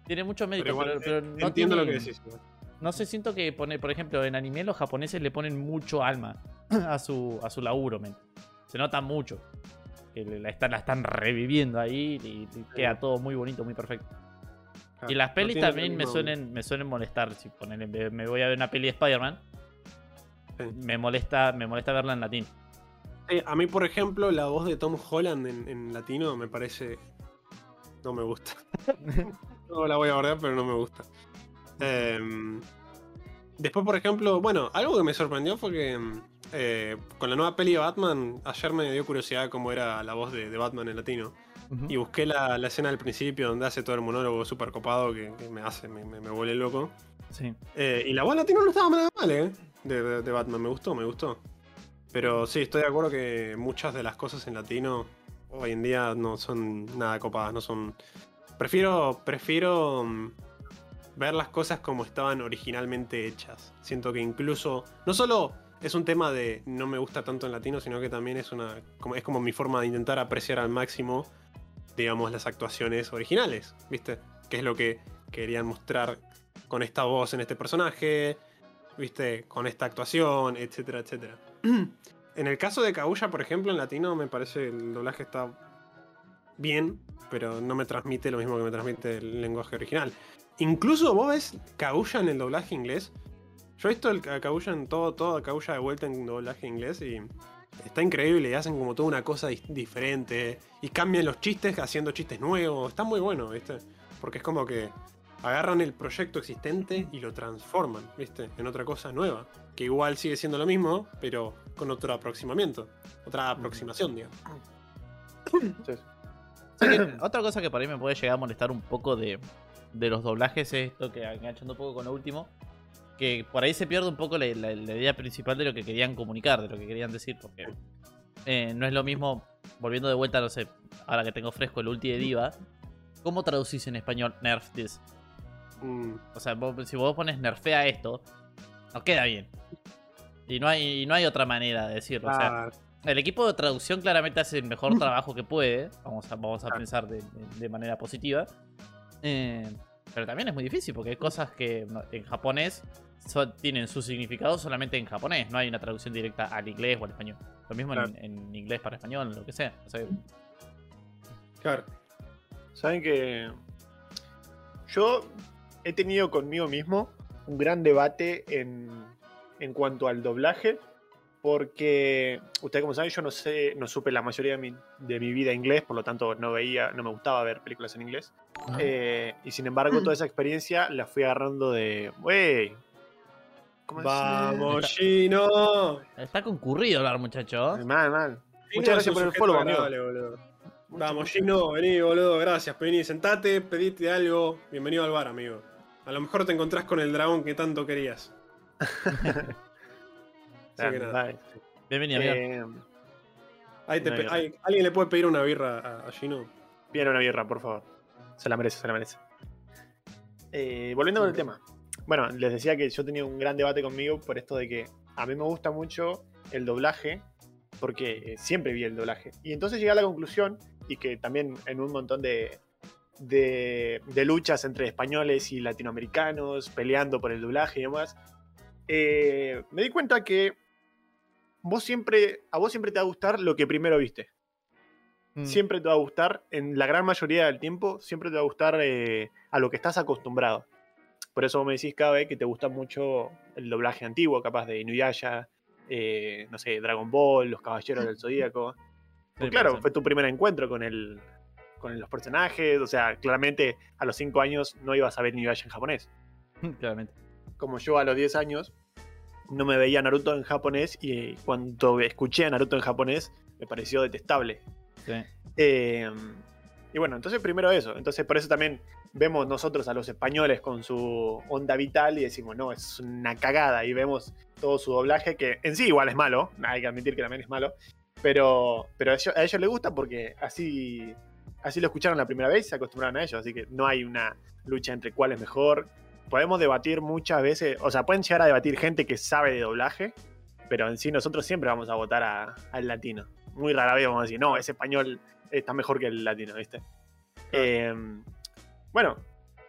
Tiene mucho mérito, Pero igual, pero eh, no entiendo tiene- lo que decís. No sé, siento que pone, por ejemplo, en anime los japoneses le ponen mucho alma a su, a su laburo, men. Se nota mucho. Que la están, la están reviviendo ahí y, y queda todo muy bonito, muy perfecto. Claro, Y las pelis también me suelen, me suelen molestar. Si ponen, me voy a ver una peli de Spider-Man, Sí. me molesta, me molesta verla en latín. A mí, por ejemplo, la voz de Tom Holland en, en latino me parece. No me gusta. no la voy a guardar, pero no me gusta. Em, después, por ejemplo, bueno, algo que me sorprendió fue que em, eh, con la nueva peli de Batman, ayer me dio curiosidad cómo era la voz de, de Batman en latino. Y busqué la, la escena del principio donde hace todo el monólogo súper copado que, que me hace, me, me, me vuelve loco. Sí. Eh, y la voz latino no estaba nada mal, ¿eh? De, de- de Batman, me gustó, me gustó. Pero sí, estoy de acuerdo que muchas de las cosas en latino hoy en día no son nada copadas, no son... Prefiero, prefiero mm, ver las cosas como estaban originalmente hechas. Siento que incluso, no solo es un tema de no me gusta tanto en latino, sino que también es una como, es como mi forma de intentar apreciar al máximo, digamos, las actuaciones originales, ¿viste? Que es lo que querían mostrar con esta voz en este personaje, ¿viste? Con esta actuación, etcétera, etcétera. En el caso de Kaguya, por ejemplo, en latino me parece el doblaje está bien, pero no me transmite lo mismo que me transmite el lenguaje original. Incluso vos ves Kaguya en el doblaje inglés. Yo he visto el Ka- Kaguya en todo, todo Kaguya de vuelta en doblaje inglés y está increíble y hacen como toda una cosa diferente y cambian los chistes haciendo chistes nuevos. Está muy bueno, ¿viste? Porque es como que agarran el proyecto existente y lo transforman, ¿viste? En otra cosa nueva. Que igual sigue siendo lo mismo, pero con otro aproximamiento. Otra aproximación, digamos. Sí otra cosa que por ahí me puede llegar a molestar un poco de, de los doblajes es esto que enganchando un poco con lo último. Que por ahí se pierde un poco la, la- la idea principal de lo que querían comunicar, de lo que querían decir. Porque eh, no es lo mismo, volviendo de vuelta, no sé, ahora que tengo fresco el ulti de Diva. ¿Cómo traducís en español nerf this? Mm, O sea, vos- si vos pones nerfea esto, no queda bien. Y no hay, y no hay otra manera de decirlo. O sea, claro. el equipo de traducción claramente hace el mejor trabajo que puede. Vamos a, vamos a pensar de, de- de manera positiva. Eh, Pero también es muy difícil porque hay cosas que en japonés tienen su significado solamente en japonés. No hay una traducción directa al inglés o al español. Lo mismo en- inglés para español, lo que sea. O sea, Claro. Saben que yo he tenido conmigo mismo un gran debate en, en cuanto al doblaje, porque ustedes como saben, yo no sé, no supe la mayoría de mi, de mi vida inglés, por lo tanto no veía, no me gustaba ver películas en inglés. Eh, y sin embargo, toda esa experiencia la fui agarrando de, wey. Vamos, Gino. Está concurrido hablar, muchachos. Mal, mal. Gino Muchas gracias por el follow, amigo. boludo. Vamos, Gino, vení, boludo, gracias. Vení, sentate, pedite algo. Bienvenido al bar, amigo. A lo mejor te encontrás con el dragón que tanto querías. Nada. dale. Bienvenido. Eh, Ahí te Una pe- birra. ahí- ¿Alguien le puede pedir una birra a, a Gino? Pídale una birra, por favor. Se la merece, se la merece. Eh, volviendo con el tema. Bueno, les decía que yo tenía un gran debate conmigo por esto de que a mí me gusta mucho el doblaje, porque eh, siempre vi el doblaje. Y entonces llegué a la conclusión, y que también en un montón de, de, de luchas entre españoles y latinoamericanos, peleando por el doblaje y demás, eh, me di cuenta que vos siempre, a vos siempre te va a gustar lo que primero viste Mm. siempre te va a gustar, en la gran mayoría del tiempo, siempre te va a gustar eh, a lo que estás acostumbrado. Por eso vos me decís cada vez que te gusta mucho el doblaje antiguo, capaz de Inuyasha, eh, no sé, Dragon Ball, Los Caballeros del Zodíaco. Pues claro, fue tu primer encuentro con el con los personajes, o sea, claramente a los 5 años no ibas a ver Inuyasha en japonés. Claramente. Como yo a los 10 años no me veía Naruto en japonés y cuando escuché a Naruto en japonés me pareció detestable. Sí. Eh, y bueno, entonces primero eso. Entonces por eso también vemos nosotros a los españoles con su onda vital y decimos, no, es una cagada. Y vemos todo su doblaje, que en sí igual es malo, hay que admitir que también es malo. Pero, pero a, ellos, a ellos les gusta porque así, así lo escucharon la primera vez y se acostumbraron a ellos. Así que no hay una lucha entre cuál es mejor. Podemos debatir muchas veces, o sea, pueden llegar a debatir gente que sabe de doblaje, pero en sí nosotros siempre vamos a votar a- al latino. Muy rara vez vamos a decir, no, ese español está mejor que el latino, ¿viste? Eh, bueno,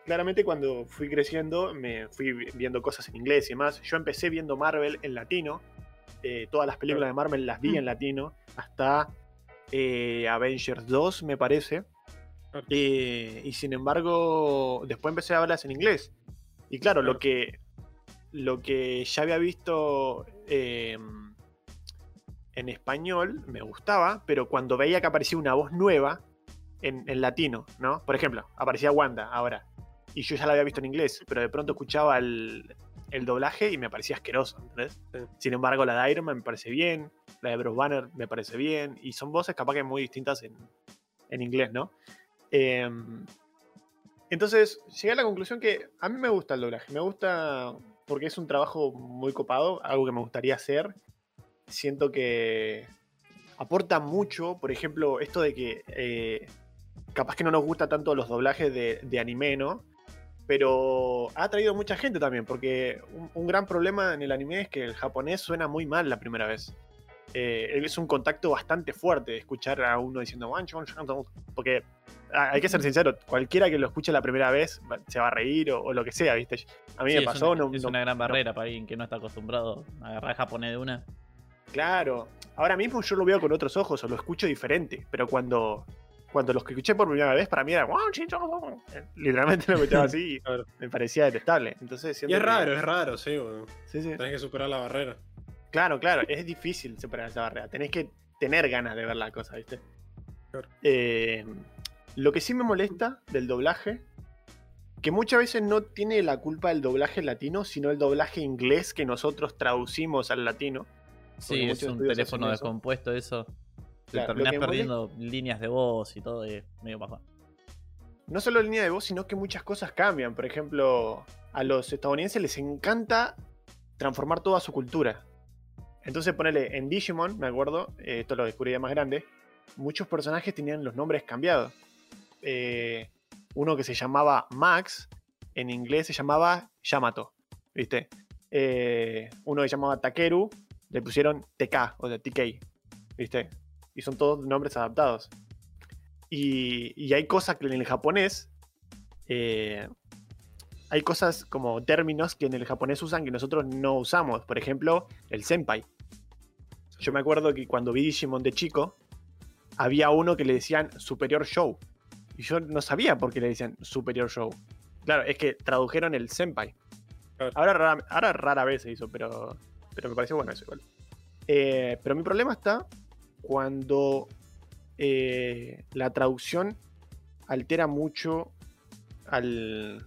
claramente cuando fui creciendo me fui vi- viendo cosas en inglés y demás. Yo empecé viendo Marvel en latino. eh, todas las películas de Marvel las vi en latino. Hasta eh, Avengers 2, me parece. Claro. Eh, y sin embargo, después empecé a verlas en inglés. Y claro, lo que lo que ya había visto eh, en español me gustaba, pero cuando veía que aparecía una voz nueva en, en latino, ¿no? Por ejemplo, aparecía Wanda ahora. Y yo ya la había visto en inglés, pero de pronto escuchaba el, el doblaje y me parecía asqueroso, ¿entendés? Sí. Sin embargo, la de Iron Man me parece bien, la de Bruce Banner me parece bien, y son voces capaz que muy distintas en, en inglés, ¿no? Eh, entonces, llegué a la conclusión que a mí me gusta el doblaje, me gusta porque es un trabajo muy copado, algo que me gustaría hacer. Siento que aporta mucho, por ejemplo, esto de que eh, capaz que no nos gusta tanto los doblajes de, anime, ¿no? Pero ha traído mucha gente también, porque un gran problema en el anime es que el japonés suena muy mal la primera vez. Eh, es un contacto bastante fuerte escuchar a uno diciendo porque hay que ser sincero, cualquiera que lo escuche la primera vez se va a reír o, o lo que sea, ¿viste? A mí Sí, me es pasó, una, no, es no- una gran no- barrera para alguien que no está acostumbrado a agarrar japonés de una. Claro. Ahora mismo yo lo veo con otros ojos o lo escucho diferente, pero cuando, cuando los que escuché por primera vez, para mí era. "Wan, chin, chon, chon". Literalmente lo escuchaba así y me parecía detestable. Entonces, Y es que- raro, es raro, sí, boludo. Sí, sí. Tenés que superar la barrera. Claro, claro, es difícil superar esa barrera. Tenés que tener ganas de ver la cosa, ¿viste? Claro. Eh, lo que sí me molesta del doblaje, que muchas veces no tiene la culpa el doblaje latino, sino el doblaje inglés que nosotros traducimos al latino. Sí, es un teléfono descompuesto eso. Te Claro, terminás perdiendo líneas de voz y todo, es medio bajo. no solo línea de voz, sino que muchas cosas cambian. Por ejemplo, a los estadounidenses les encanta transformar toda su cultura. Entonces, ponele en Digimon, me acuerdo, eh, esto lo descubrí ya más grande, muchos personajes tenían los nombres cambiados. Eh, uno que se llamaba Max, en inglés se llamaba Yamato, ¿viste? Eh, uno que se llamaba Takeru, le pusieron TK, o sea, TK, ¿viste? Y son todos nombres adaptados. Y, hay cosas que en el japonés, hay cosas como términos que en el japonés usan que nosotros no usamos. Por ejemplo, el senpai. Yo me acuerdo que cuando vi Digimon de chico, había uno que le decían Superior Show. Y yo no sabía por qué le decían Superior Show. Claro, es que tradujeron el senpai. Ahora, rara, ahora rara vez se hizo, pero, pero me pareció bueno eso igual. Eh, pero mi problema está cuando eh, la traducción altera mucho al,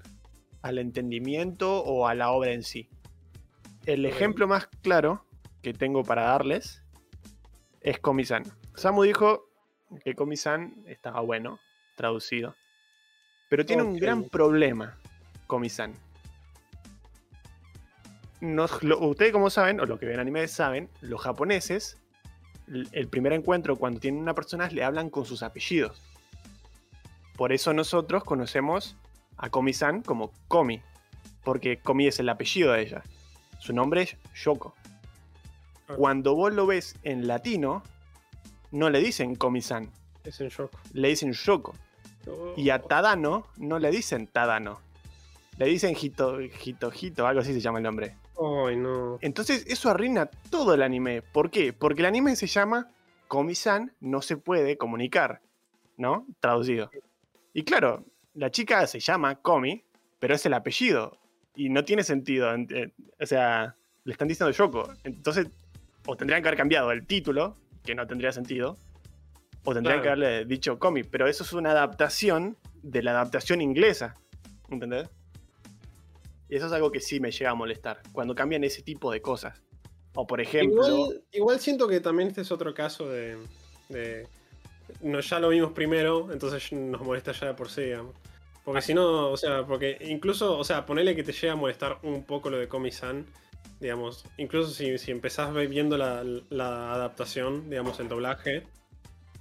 al entendimiento o a la obra en sí. El ejemplo más claro que tengo para darles es Komi-san. Samu dijo que Komi-san estaba bueno, traducido. Pero tiene un gran problema, Komi-san. Nos- lo- ustedes como saben, o lo que ven anime saben, los japoneses, el primer encuentro cuando tienen una persona le hablan con sus apellidos. Por eso nosotros conocemos a Komi-san como Komi, porque Komi es el apellido de ella. Su nombre es Yoko. Cuando vos lo ves en latino, no le dicen Komi-san, Es en shock. le dicen Yoko. Y a Tadano no le dicen Tadano. Le dicen Hito, Hito, Hito, algo así se llama el nombre. Ay, no. Entonces eso arruina todo el anime. ¿Por qué? Porque el anime se llama Komi-san no se puede comunicar, ¿no? Traducido. Y claro, la chica se llama Komi, pero es el apellido. Y no tiene sentido. ent- eh, O sea, le están diciendo Yoko. Entonces, o tendrían que haber cambiado el título, que no tendría sentido, o tendrían Claro. que haberle dicho Komi. Pero eso es una adaptación de la adaptación inglesa. ¿Entendés? Y eso es algo que sí me llega a molestar. Cuando cambian ese tipo de cosas. O por ejemplo. Igual, igual siento que también este es otro caso de. de- no, ya lo vimos primero, entonces nos molesta ya de por sí, digamos. Porque si no, o sea, porque incluso, o sea, ponele que te llega a molestar un poco lo de Komi-san, digamos, incluso si, si empezás viendo la, la adaptación, digamos, el doblaje,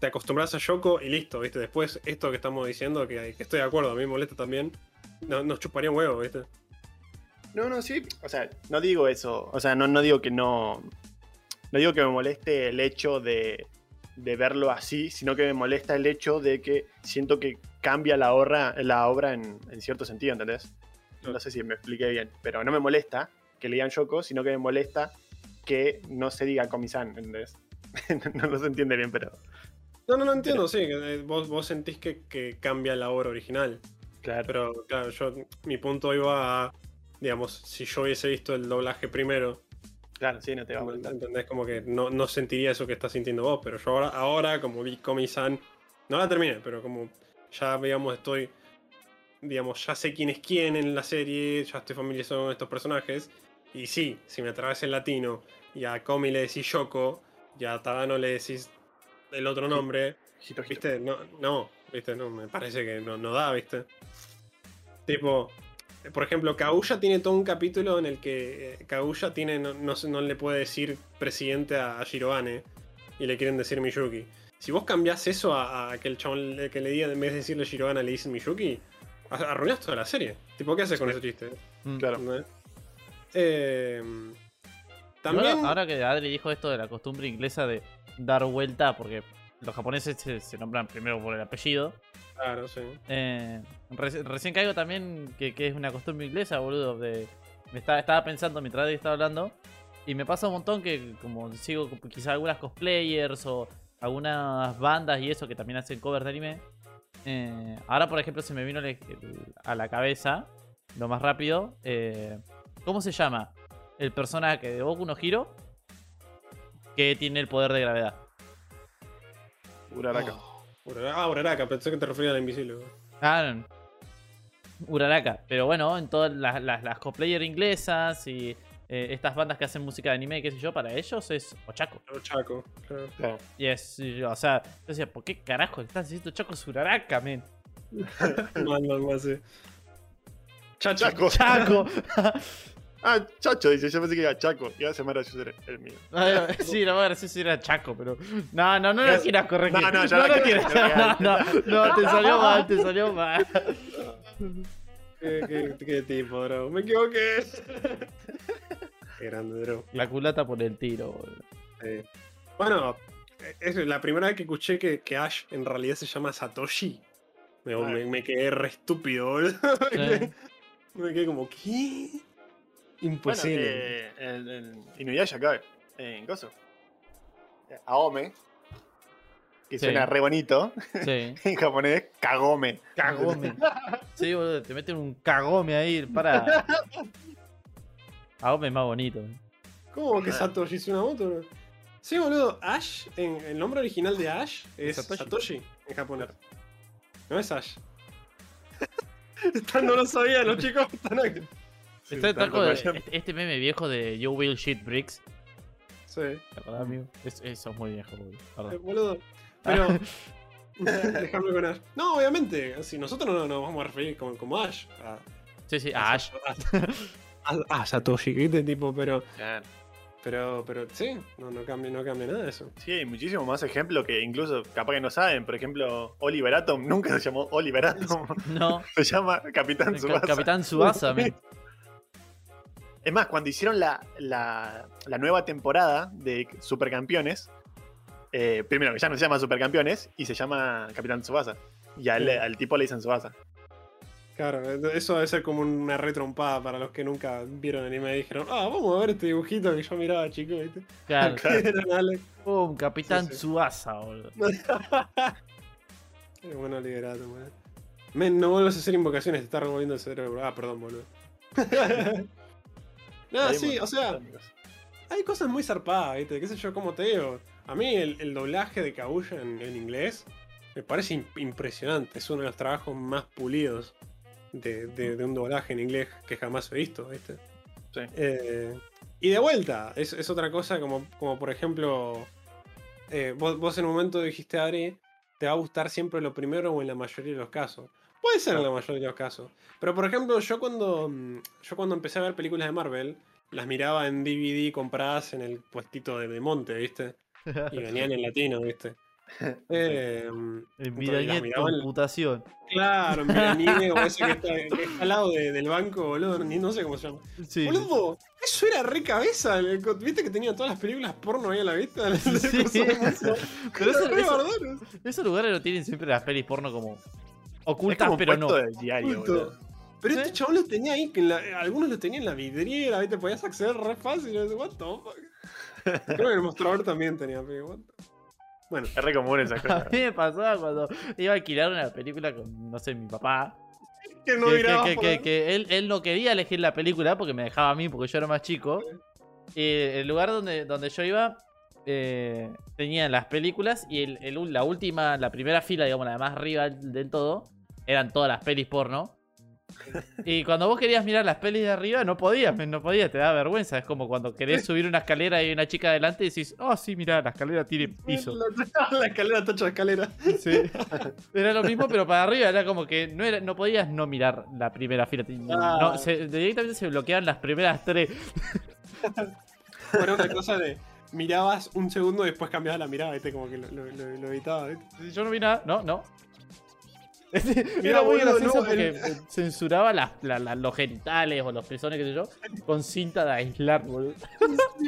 te acostumbras a Yoko y listo, ¿viste? Después, esto que estamos diciendo, que, que estoy de acuerdo, a mí me molesta también, no- nos chuparía un huevo, ¿viste? No, no, sí. O sea, no digo eso. O sea, no, no digo que no. No digo que me moleste el hecho de, de verlo así, sino que me molesta el hecho de que siento que cambia la obra, la obra en, en cierto sentido, ¿entendés? No sé si me expliqué bien, pero no me molesta que le digan Yoko, sino que me molesta que no se diga Komi-san, ¿entendés? no, no se entiende bien, pero No, no, no entiendo, sí, eh, vos, vos sentís que, que cambia la obra original. claro. Pero claro, yo mi punto iba a, digamos, si yo hubiese visto el doblaje primero, Claro, sí, no te va a molestar. ¿entendés? Como que no, no sentiría eso que estás sintiendo vos, pero yo ahora, ahora como vi Komi-san, no la terminé, pero como ya, digamos, estoy, digamos, ya sé quién es quién en la serie, ya estoy familiarizado con estos personajes, y sí, si me traes el latino y a Komi le decís Yoko, y a Tadano le decís el otro nombre, Hito, hito. ¿Viste? No, no, ¿viste? No, me parece que no, no da, ¿viste? Tipo, por ejemplo, Kaguya tiene todo un capítulo en el que eh, Kaguya tiene, no, no, no le puede decir presidente a, a Shirobane y le quieren decir Miyuki. Si vos cambiás eso a, a que el chabón le- que le diga, en vez de decirle Shirobane, le dicen Miyuki, arruinás toda la serie. Tipo, ¿qué haces con ese chiste? Mm. Claro. Eh, también. Ahora, ahora que Adri dijo esto de la costumbre inglesa de dar vuelta, porque los japoneses se, se nombran primero por el apellido. Claro, sí. Eh, reci- recién caigo también que, que es una costumbre inglesa, boludo. De, me estaba, estaba pensando mientras Adri estaba hablando. Y me pasa un montón que, como sigo quizá algunas cosplayers o algunas bandas y eso que también hacen covers de anime. eh, ahora, por ejemplo, se me vino a la cabeza, lo más rápido. eh, ¿Cómo se llama? El personaje de Boku no Hiro que tiene el poder de gravedad. Uraraka. Oh, Uraraka. Ah, Uraraka, pensé que te refería al invisible. Ah, no. Uraraka. Pero bueno, en todas las, las, las cosplayer inglesas y eh, estas bandas que hacen música de anime, qué sé yo, para ellos es Ochako. Pero Chaco, claro. Claro. Y es, y, o sea, yo decía, ¿por qué carajo estás diciendo Chaco es Uraraka, men? Mal, mal, mal, sí. Chacho. Chaco. ¡Chaco! Ah, Chacho, dice. Yo pensé que era Chaco. Y hace más gracioso era el mío. sí, lo más gracioso era Chaco, pero. No, no, no lo quieras corregir. No, no, ya no la lo quieras. No, no, no, te salió mal, te salió mal. ¿Qué, qué, qué tipo, bro? Me equivoqué. Qué grande, bro. La culata por el tiro, boludo. Sí. Bueno, es la primera vez que escuché que, que Ash en realidad se llama Satoshi. Me, Ah. me- me quedé re estúpido, boludo. Sí. Me quedé como, ¿qué? Imposible. Bueno, eh, el, el Inuyasha acá, eh, en. Eh, Aome. Que Sí. suena re bonito. Sí. En japonés, Kagome. Cagome. Sí, boludo, te meten un cagome ahí para. Cagome es más bonito. ¿Cómo que Satoshi Tsunamoto? bro? Sí, boludo. Ash, en, el nombre original de Ash es Satoshi. Satoshi, en japonés. No es Ash. No lo sabían los chicos. Están aquí. Sí, está con cual. este, este meme viejo de You Will Shit Bricks. Sí, ¿Te acordás, amigo? Es- eso es muy viejo, boludo. eh, boludo. Pero. Déjame con Ash. No, obviamente. Si nosotros no nos vamos a referir como, como Ash. A, Sí, sí, a Ash. a, a Satoshi, ¿viste? Tipo, pero. Claro. Pero, pero sí, no, no, cambia, no cambia nada de eso. Sí, hay muchísimos más ejemplos que incluso capaz que no saben. Por ejemplo, Oliver Atom nunca se llamó Oliver Atom. No. se llama Capitán Ca- Tsubasa. Capitán Subasa. Es más, cuando hicieron la, la, la nueva temporada de Supercampeones, eh, primero que ya no se llama Supercampeones y se llama Capitán Tsubasa. Y al, Sí. al tipo le dicen Tsubasa. Claro, eso debe ser como una retrompada para los que nunca vieron anime y dijeron, ah, vamos a ver este dibujito que yo miraba, chico, ¿viste? Claro. Eran Alex. Pum, Capitán Sí, sí. Subasa, boludo. Qué bueno liberato, man. Men, no vuelvas a hacer invocaciones, te está revolviendo el cerebro. Ah, perdón, boludo. no, Hay sí, o sea, hay cosas muy zarpadas, ¿viste? ¿Qué sé yo? ¿Cómo te digo? A mí el, el doblaje de Kaguya en, en inglés me parece im- impresionante. Es uno de los trabajos más pulidos de, de- de un doblaje en inglés que jamás he visto, ¿viste? Sí. Eh, y de vuelta, es, es otra cosa como, como por ejemplo, eh, vos, vos en un momento dijiste, Ari, te va a gustar siempre lo primero o en la mayoría de los casos. Puede ser en la mayoría de los casos. Pero por ejemplo, yo cuando, mm, yo cuando empecé a ver películas de Marvel, las miraba en DVD compradas en el puestito de, de Monte, ¿viste? Y venían en latino, ¿viste? Eh, En miraba en- computación. Claro, en o ese que está, que está al lado de- del banco, boludo, ni no sé cómo se llama. Sí. Boludo, eso era re cabeza. el- ¿Viste que tenía todas las películas porno ahí a la vista? Sí. Pero eso- re eso-. Esos lugares lo tienen siempre las pelis porno como ocultas, como pero no. diario. Pero ¿Sí? este chabón lo tenía ahí, que en la- algunos lo tenían en la vidriera, ¿viste? Podías acceder re fácil. what the fuck? Creo que el mostrador también tenía, pero what the- Bueno, Es re común esas A cosas. mí me pasaba cuando iba a alquilar una película con, no sé, mi papá. que no que, que- que- que él, él no quería elegir la película porque me dejaba a mí, porque yo era más chico. Y el lugar donde, donde yo iba eh, tenía las películas y el, la última, la primera fila, digamos, la más arriba del todo, eran todas las pelis porno. Y cuando vos querías mirar las pelis de arriba, no podías, no podías, te da vergüenza. Es como cuando querés subir una escalera y hay una chica adelante y decís, oh, sí, mira, la escalera tiene piso. La, la escalera, tacho de escalera. Sí. Era lo mismo, pero para arriba era como que no, era, no podías no mirar la primera fila. No, Ah. se- directamente se bloqueaban las primeras tres. Era una cosa de. Mirabas un segundo y después cambiabas la mirada, ¿viste? Como que lo, lo, lo- lo evitabas, ¿viste? Yo no vi nada, no, no. Mira, Era muy boludo, gracioso no, porque el- censuraba las, la- la- los genitales o los pezones, qué sé yo, con cinta de aislar, boludo.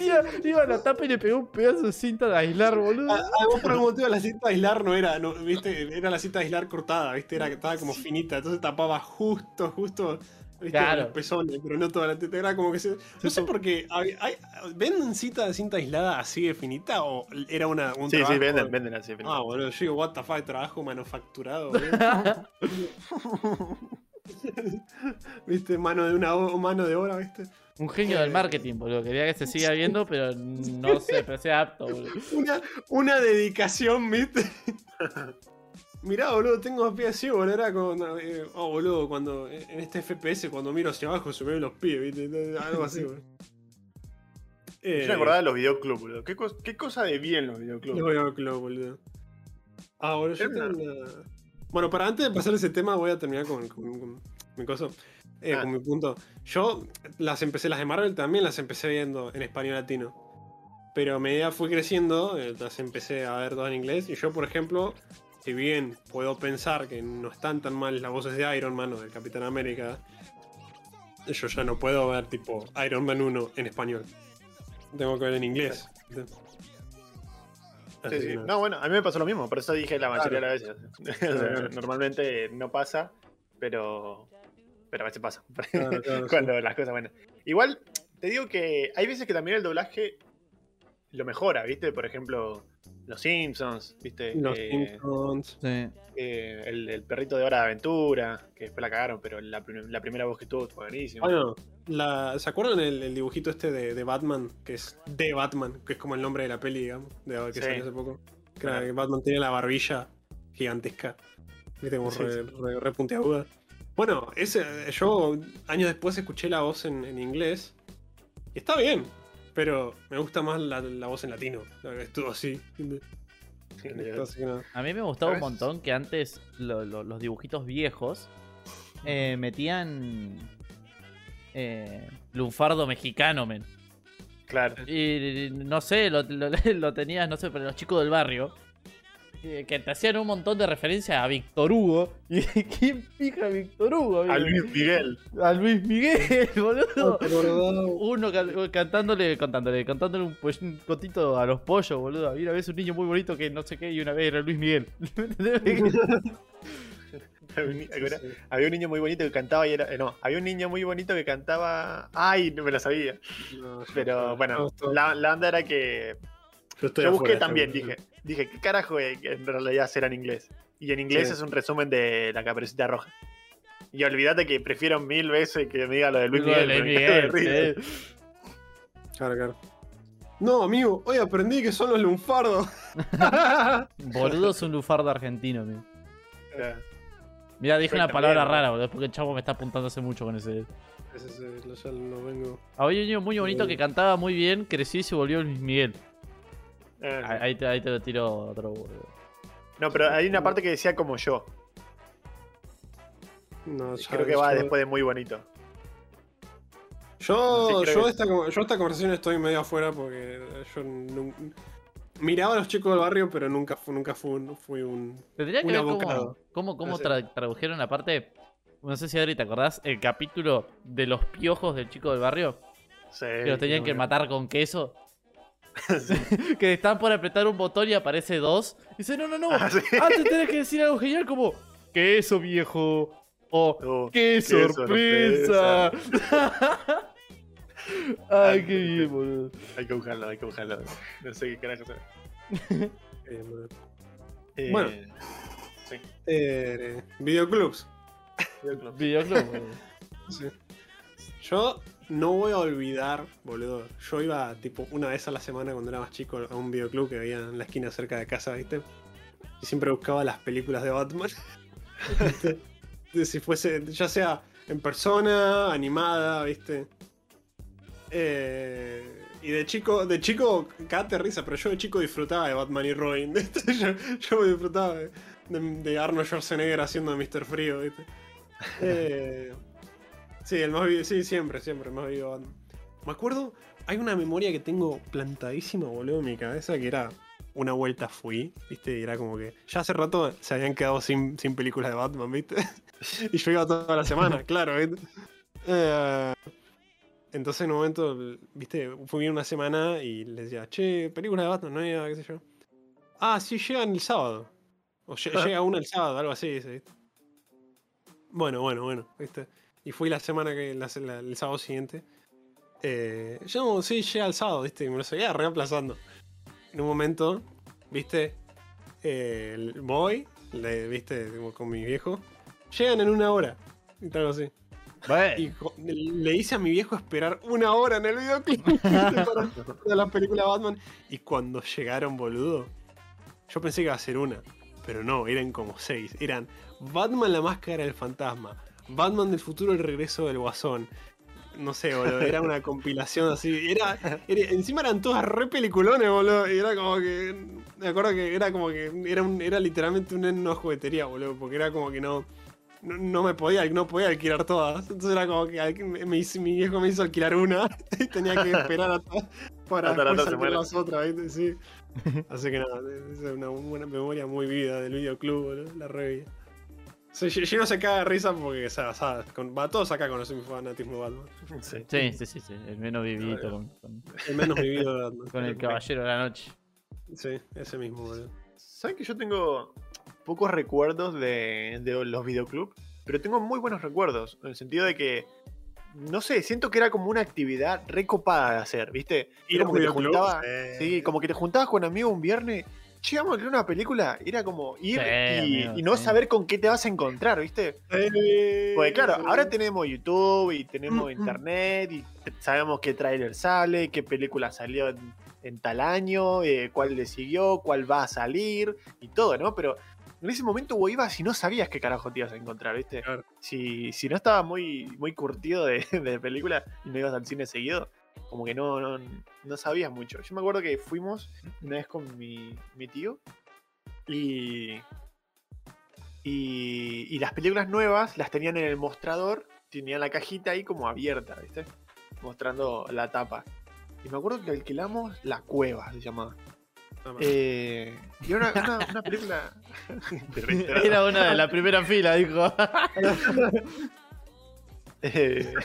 Iba, iba a la tapa y le pegó un pedazo de cinta de aislar, boludo. A, a vos por algún motivo la cinta de aislar no era, no, ¿viste? Era la cinta de aislar cortada, ¿viste? Era que estaba como finita, entonces tapaba justo, justo. ¿Viste? Claro. Los pezones, pero no toda la teta. Era como que se. No sé por qué. hay- hay- ¿Venden cinta de cinta aislada así de finita o era una, un Sí, sí, venden, venden así. venden. Ah, boludo, yo digo, what the fuck, trabajo manufacturado, boludo. ¿Viste? Mano de una mano de obra, ¿viste? Un genio del marketing, boludo. Quería que se siga viendo, pero no sé, pero sea apto, boludo. Una, una dedicación, ¿viste? Mirá, boludo, tengo los pies así, boludo. Era como. eh, oh, boludo, cuando. En este FPS, cuando miro hacia abajo, se me ven los pies, ¿viste? Algo así, boludo. Eh, Yo me acordaba de los videoclubs, boludo. ¿Qué, cos- qué cosa de bien los videoclubs? Los club, boludo. Ah, boludo, yo tengo una... Bueno, para antes de pasar ese tema, voy a terminar con, con- con mi cosa. Eh, Ah. Con mi punto. Yo las empecé, las de Marvel también las empecé viendo en español latino. Pero a medida fui creciendo, eh, las empecé a ver todas en inglés. Y yo, por ejemplo, si bien puedo pensar que no están tan mal las voces de Iron Man o del Capitán América, yo ya no puedo ver tipo Iron Man 1 en español. Tengo que ver en inglés. Sí, sí. No, bueno, a mí me pasó lo mismo, por eso dije la mayoría Claro. de las veces. Normalmente no pasa, pero. pero a veces pasa. Claro, claro, Cuando las cosas buenas. Igual, te digo que hay veces que también el doblaje lo mejora, ¿viste? Por ejemplo, Los Simpsons, ¿viste? Los Eh, Simpsons. Sí. eh, el, el perrito de Hora de Aventura, que después la cagaron, pero la, prim- la primera voz que tuvo fue buenísima. Bueno, la, ¿se acuerdan el, el dibujito este de, de Batman? Que es de Batman, que es como el nombre de la peli, digamos, de, que Sí. salió hace poco. Que Batman tiene la barbilla gigantesca. Viste, como Sí, re, sí. re- re puntiaguda. Bueno, ese, yo años después escuché la voz en, en inglés. Y está bien, pero me gusta más la, la voz en latino. Estuvo así. Nada. A mí me gustaba un montón que antes lo- lo- los dibujitos viejos eh, metían eh, lunfardo mexicano, men. Claro. Y no sé, lo, lo, lo tenías, no sé, pero los chicos del barrio. Eh, Que te hacían un montón de referencias a Víctor Hugo. ¿Y quién fija a Víctor Hugo? A? Luis Miguel. A Luis Miguel, boludo. Uno can- cantándole, contándole, contándole un, pues, un cotito a los pollos, boludo. Había una vez un niño muy bonito que no sé qué, y una vez era Luis Miguel. Había un niño muy bonito que cantaba y era. eh, no, había un niño muy bonito que cantaba. Ay, no me lo sabía. Pero bueno, la, la onda era que. Yo estoy Yo busqué afuera, también, estoy- dije. Dije, ¿qué carajo en realidad será en inglés? Y en inglés Sí. es un resumen de la caperucita roja. Y olvídate que prefiero mil veces que me diga lo de Luis Lo Miguel. Luis sí. Claro, claro. No, amigo, hoy aprendí que son los lunfardos. Boludo es un lufardo argentino, amigo. Era- Mira, dije una palabra rara, boludo, porque el chavo me está apuntando hace mucho con ese. Ese es el- ya no vengo. Había un niño muy bonito que cantaba muy bien, creció y se volvió Luis Miguel. Eh, Ahí, te, ahí te lo tiro otro, boludo. No, pero hay una parte que decía como yo. No, ya- Creo que va yo- después de muy bonito. Yo, Sí, yo, que- esta, yo esta conversación estoy medio afuera porque yo nun- miraba a los chicos del barrio, pero nunca, nunca fui un, fui un... Tendría que Un ver cómo, abocado. cómo, cómo tra- tradujeron aparte. No sé si Adri te acordás, el capítulo de los piojos del chico del barrio. Sí, Que los tenían que matar con queso. que están por apretar un botón y aparece dos. Y dice, no, no, no. Ah, sí. Antes tenés que decir algo genial como, queso viejo. O, Oh, ¡qué, qué sorpresa! Ay, qué bien, boludo. Hay que buscarlo, hay que buscarlo. No sé qué carajo será. eh, madre. Eh, Bueno. Sí. Eh, videoclubs. Videoclub, boludo. Sí. Yo no voy a olvidar, boludo. Yo iba tipo una vez a la semana cuando era más chico a un videoclub que había en la esquina cerca de casa, ¿viste? Y siempre buscaba las películas de Batman. De si fuese, ya sea en persona, animada, ¿viste? Eh, y de chico, de chico, cagate risa, pero yo de chico disfrutaba de Batman y Robin. Yo, yo disfrutaba de, de, Arnold Schwarzenegger haciendo Mr. Frío, ¿viste? Eh, sí, el más vivo, sí, siempre, siempre, el más vivo Batman. Me acuerdo, hay una memoria que tengo plantadísima, boludo, en mi cabeza, que era una vuelta fui, ¿viste? Y era como que ya hace rato se habían quedado sin, sin películas de Batman, ¿viste? y yo iba toda la semana, claro, ¿viste? Eh, entonces en un momento, ¿viste? Fui una semana y les decía, che, películas de Batman, no había, qué sé yo. Ah, sí, llegan el sábado. O lle- llega una el sábado, algo así, ¿viste? Bueno, bueno, bueno, ¿viste? Y fui la semana que, la- la- el sábado siguiente. Eh, yo, sí, llega el sábado, ¿viste? Y me lo seguía reemplazando. En un momento, ¿viste? Eh, voy, le, ¿viste? Como Con mi viejo. Llegan en una hora. Y algo así. Y le hice a mi viejo esperar una hora en el videoclip para la película de Batman. Y cuando llegaron, boludo, yo pensé que iba a ser una. Pero no, eran como seis. Eran Batman la máscara del fantasma. Batman del futuro, el regreso del guasón. No sé, boludo, era una compilación así. Era, era- encima eran todas re peliculones, boludo. Y era como que. Me acuerdo que era como que. Era, un, era literalmente un una juguetería, boludo. Porque era como que no. No, no me podía, no podía alquilar todas. Entonces era como que me mi viejo me hizo alquilar una y tenía que esperar para Hasta la después otra alquilar las otras, ¿viste? Sí. Así que nada, es una buena memoria muy vivida del videoclub, boludo, la revista. Sí, yo, yo no se caga de risa porque, o sea, sabes, con, va, todos acá conocen mi fanatismo de Batman. Sí. sí, sí, sí, sí, el menos vividito con, con- El menos vivido de Batman. con el caballero de la noche. Sí, ese mismo, boludo. ¿Sabes que yo tengo pocos recuerdos de, de los videoclubs? pero tengo muy buenos recuerdos, en el sentido de que, no sé, siento que era como una actividad recopada de hacer, ¿viste? Ir a como que te juntabas, sí, como que te juntabas con amigos un viernes, che, vamos a ver una película, era como ir Sí, y, amigo, y no sí. saber con qué te vas a encontrar, ¿viste? Porque claro, ahora tenemos YouTube y tenemos internet y sabemos qué tráiler sale, qué película salió en, en tal año, eh, cuál le siguió, cuál va a salir y todo, ¿no? Pero en ese momento vos ibas y no sabías qué carajo te ibas a encontrar, ¿viste? Claro. Si, si no estabas muy, muy curtido de, de película y no ibas al cine seguido, como que no, no, no sabías mucho. Yo me acuerdo que fuimos una vez con mi, mi tío y, y, y las películas nuevas las tenían en el mostrador, tenían la cajita ahí como abierta, ¿viste? Mostrando la tapa. Y me acuerdo que alquilamos La Cueva, se llamaba. Eh, y era una, una- una película. Era una de la primera fila, dijo. Eh,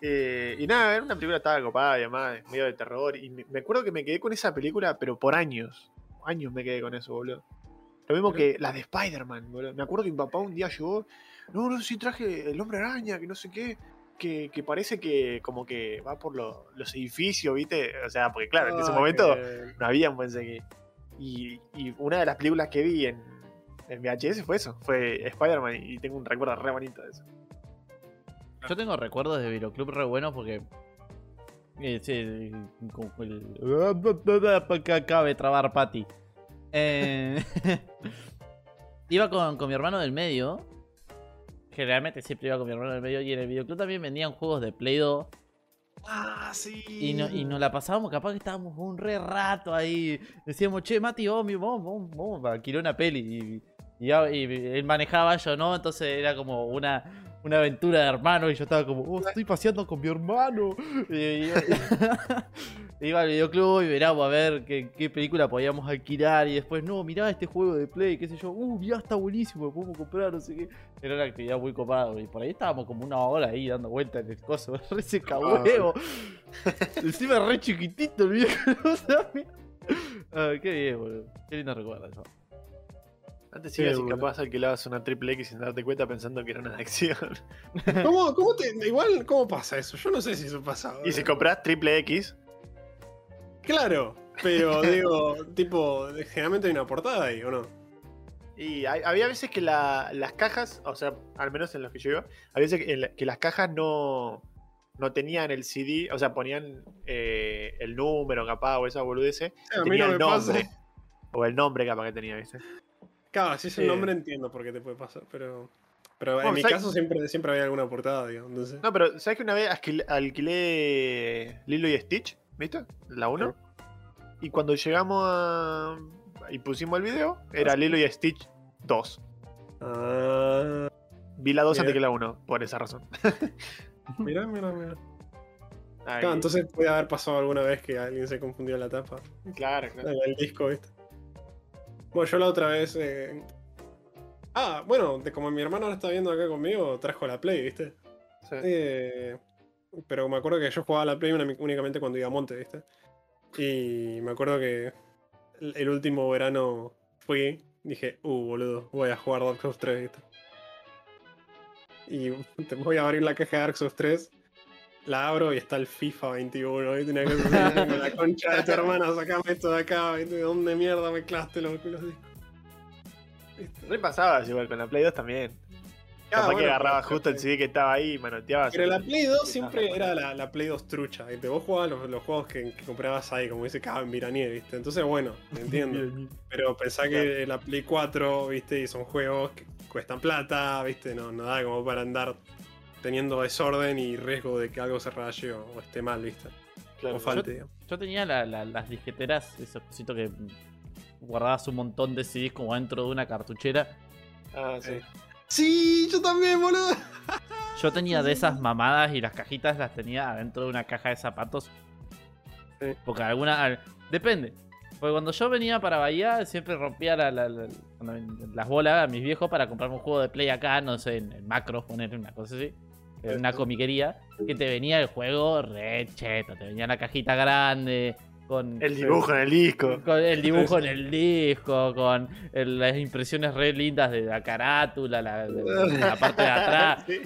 Eh, y nada, era una película estaba copada, además, medio de terror. Y me, acuerdo que me quedé con esa película, pero por años. Años me quedé con eso, boludo. Lo mismo que la de Spider-Man, boludo. Me acuerdo que mi papá un día llegó. No, no, sí traje el hombre araña, que no sé qué. Que, que parece que como que va por lo- los edificios, ¿viste? O sea, porque claro, en ese Ah, momento no había un buen seguir. Y, y una de las películas que vi en, en VHS fue eso, fue Spider-Man y tengo un recuerdo re bonito de eso. Yo tengo recuerdos de Videoclub re buenos porque. el. que acabe trabar Patty. Eh, iba con, con mi hermano del medio. Generalmente siempre iba con mi hermano del medio. Y en el videoclub también vendían juegos de Play 2. Ah, sí. Y, no, y nos la pasábamos, capaz que estábamos un re rato ahí. Decíamos, che, Mati, vamos, vamos, vamos, vamos a alquilar una peli. Y, y él manejaba, yo no, entonces era como una, una aventura de hermano. Y yo estaba como, oh, estoy paseando con mi hermano. Y, y- iba al videoclub y verábamos a ver qué, qué película podíamos alquilar. Y después, no, mirá este juego de Play, qué sé yo. Uh, mirá, está buenísimo, lo podemos comprar, no sé qué. Era una actividad muy copada. Y por ahí estábamos como una hora ahí dando vueltas en el coso. Re seca Ah. Encima re chiquitito el viejo. ¿no? Ah, qué bien, boludo. Qué lindo recuerdo eso. Antes Sí, ibas y boludo. capaz alquilabas una triple X sin darte cuenta pensando que era una de acción. ¿Cómo, cómo te, igual, ¿cómo pasa eso? Yo no sé si eso pasa. y si compras triple X, Claro, pero digo, tipo, generalmente hay una portada ahí, ¿o no? y hay- había veces que la- las cajas, o sea, al menos en los que yo iba, había veces que, en la- que las cajas no, no tenían el CD, o sea, ponían eh, el número capaz o esa boludez, a mí tenía no el pasa. nombre. O el nombre capaz que tenía, ¿viste? Claro, si es el Eh. nombre entiendo por qué te puede pasar, pero. Pero Bueno, en mi caso siempre, siempre había alguna portada, digo. Entonces. No, pero ¿sabes que una vez alquilé, Lilo y Stitch? ¿Viste? La 1. Y cuando llegamos a. y pusimos el video, era Lilo y Stitch 2. Ah, Vi la 2 Mira. antes que la 1, por esa razón. mira, mira. Ay, Claro, entonces puede haber pasado alguna vez que alguien se confundió la tapa. claro, claro. El disco, ¿viste? Bueno, yo la otra vez. eh, Ah, bueno, de como mi hermano ahora está viendo acá conmigo, trajo la Play, ¿viste? Sí. Eh, pero me acuerdo que yo jugaba la Play únicamente cuando iba a Monte, ¿viste? Y me acuerdo que el, el último verano fui, dije, uh, boludo, voy a jugar Dark Souls 3, ¿viste? Y te voy a abrir la caja de Dark Souls 3, la abro y está el FIFA 21, ¿viste? Una cosa así, como la concha de tu hermana, sacame esto de acá, ¿viste? ¿De dónde mierda mezclaste los, los discos? ¿Viste? Re pasabas igual con la Play 2 también. Ah, Capaz que bueno, agarrabas pero- justo el CD que estaba ahí y manoteabas. Pero la Play 2 siempre era la, la Play 2 trucha, ¿viste? Vos jugabas los, los juegos que, que comprabas ahí, como dice Caben Viranier, ¿viste? Entonces, bueno, te entiendo. Pero pensá que la Play 4, ¿viste? Y son juegos que cuestan plata, ¿viste? No, no da como para andar teniendo desorden y riesgo de que algo se raye o, o esté mal, ¿viste? Claro. o falte, digamos. Yo tenía la- la- las disqueteras, esos cositos que guardabas un montón de CDs como dentro de una cartuchera. Ah, sí. Sí, yo también, boludo. Yo tenía de esas mamadas y las cajitas las tenía adentro de una caja de zapatos. Sí. Porque alguna. al- Depende. Porque cuando yo venía para Bahía, siempre rompía la- la- la- cuando- las bolas a mis viejos para comprarme un juego de play acá, no sé, en, en macros, poner una cosa así. En una comiquería, que te venía el juego re cheto, te venía la cajita grande, con El dibujo en el disco. con el dibujo en el disco, con el- las impresiones re lindas de la carátula, la, la- la parte de atrás. Sí.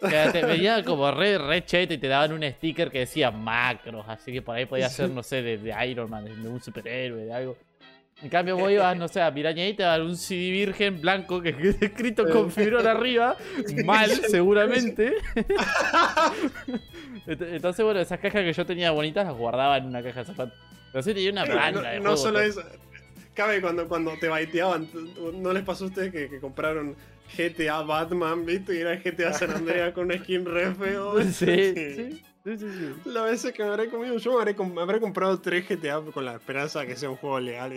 Que te veía como re, re cheto y te daban un sticker que decía macros, así que por ahí podía ser, no sé, de, de Iron Man, de un superhéroe, de algo. En cambio vos ibas, no sé, a Piraña y te daban un CD virgen blanco que que escrito con fibrón arriba, mal seguramente. Ent- Entonces, bueno, esas cajas que yo tenía bonitas las guardaba en una caja de zapatos. Pero sí tenía una banda no, de no solo eso. Cabe cuando, cuando te baiteaban. ¿No les pasó a ustedes que, que compraron GTA Batman, viste? Y era GTA San Andreas con una skin re feo. Sí, sí, sí, sí, sí. Las veces que me habré comido, yo me habré, com- me habré comprado tres GTA con la esperanza de que sea un juego legal,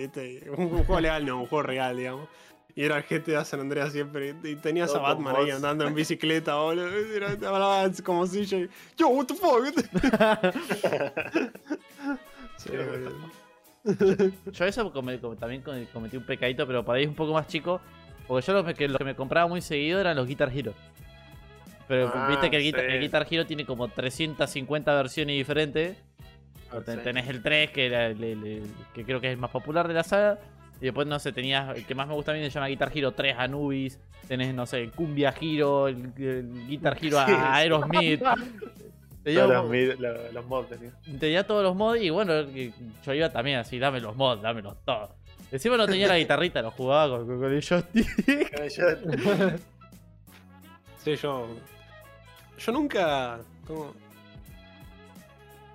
Un, un juego legal, no, un juego real, digamos. Y era el GTA San Andreas siempre. Y tenías a Todo Batman ahí andando en bicicleta, boludo. hablaba como si yo. Yo, what the fuck. Sí. Yo eso también come- cometí un pecadito, pero ahí es un poco más chico. Porque yo lo que, lo que me compraba muy seguido eran los Guitar Hero. Pero Ah, viste que el, Guitar, sí. el Guitar Hero tiene como 350 versiones diferentes. Ten- Sí. Tenés el 3, que, era el- el- el- que creo que es el más popular de la saga. Y después, no sé, tenías. El que más me gusta a mí se llama Guitar Hero 3 Anubis. Tenés, no sé, Cumbia Hero, el, el Guitar Hero a Sí. Aerosmith. Tenía Todos como- los, mods tenía. tenía todos los mods y bueno, yo iba también así, dame los mods, dámelos todos. Encima no tenía la guitarrita, lo jugaba con, con- con el joystick. Sí, yo. Yo nunca. ¿cómo?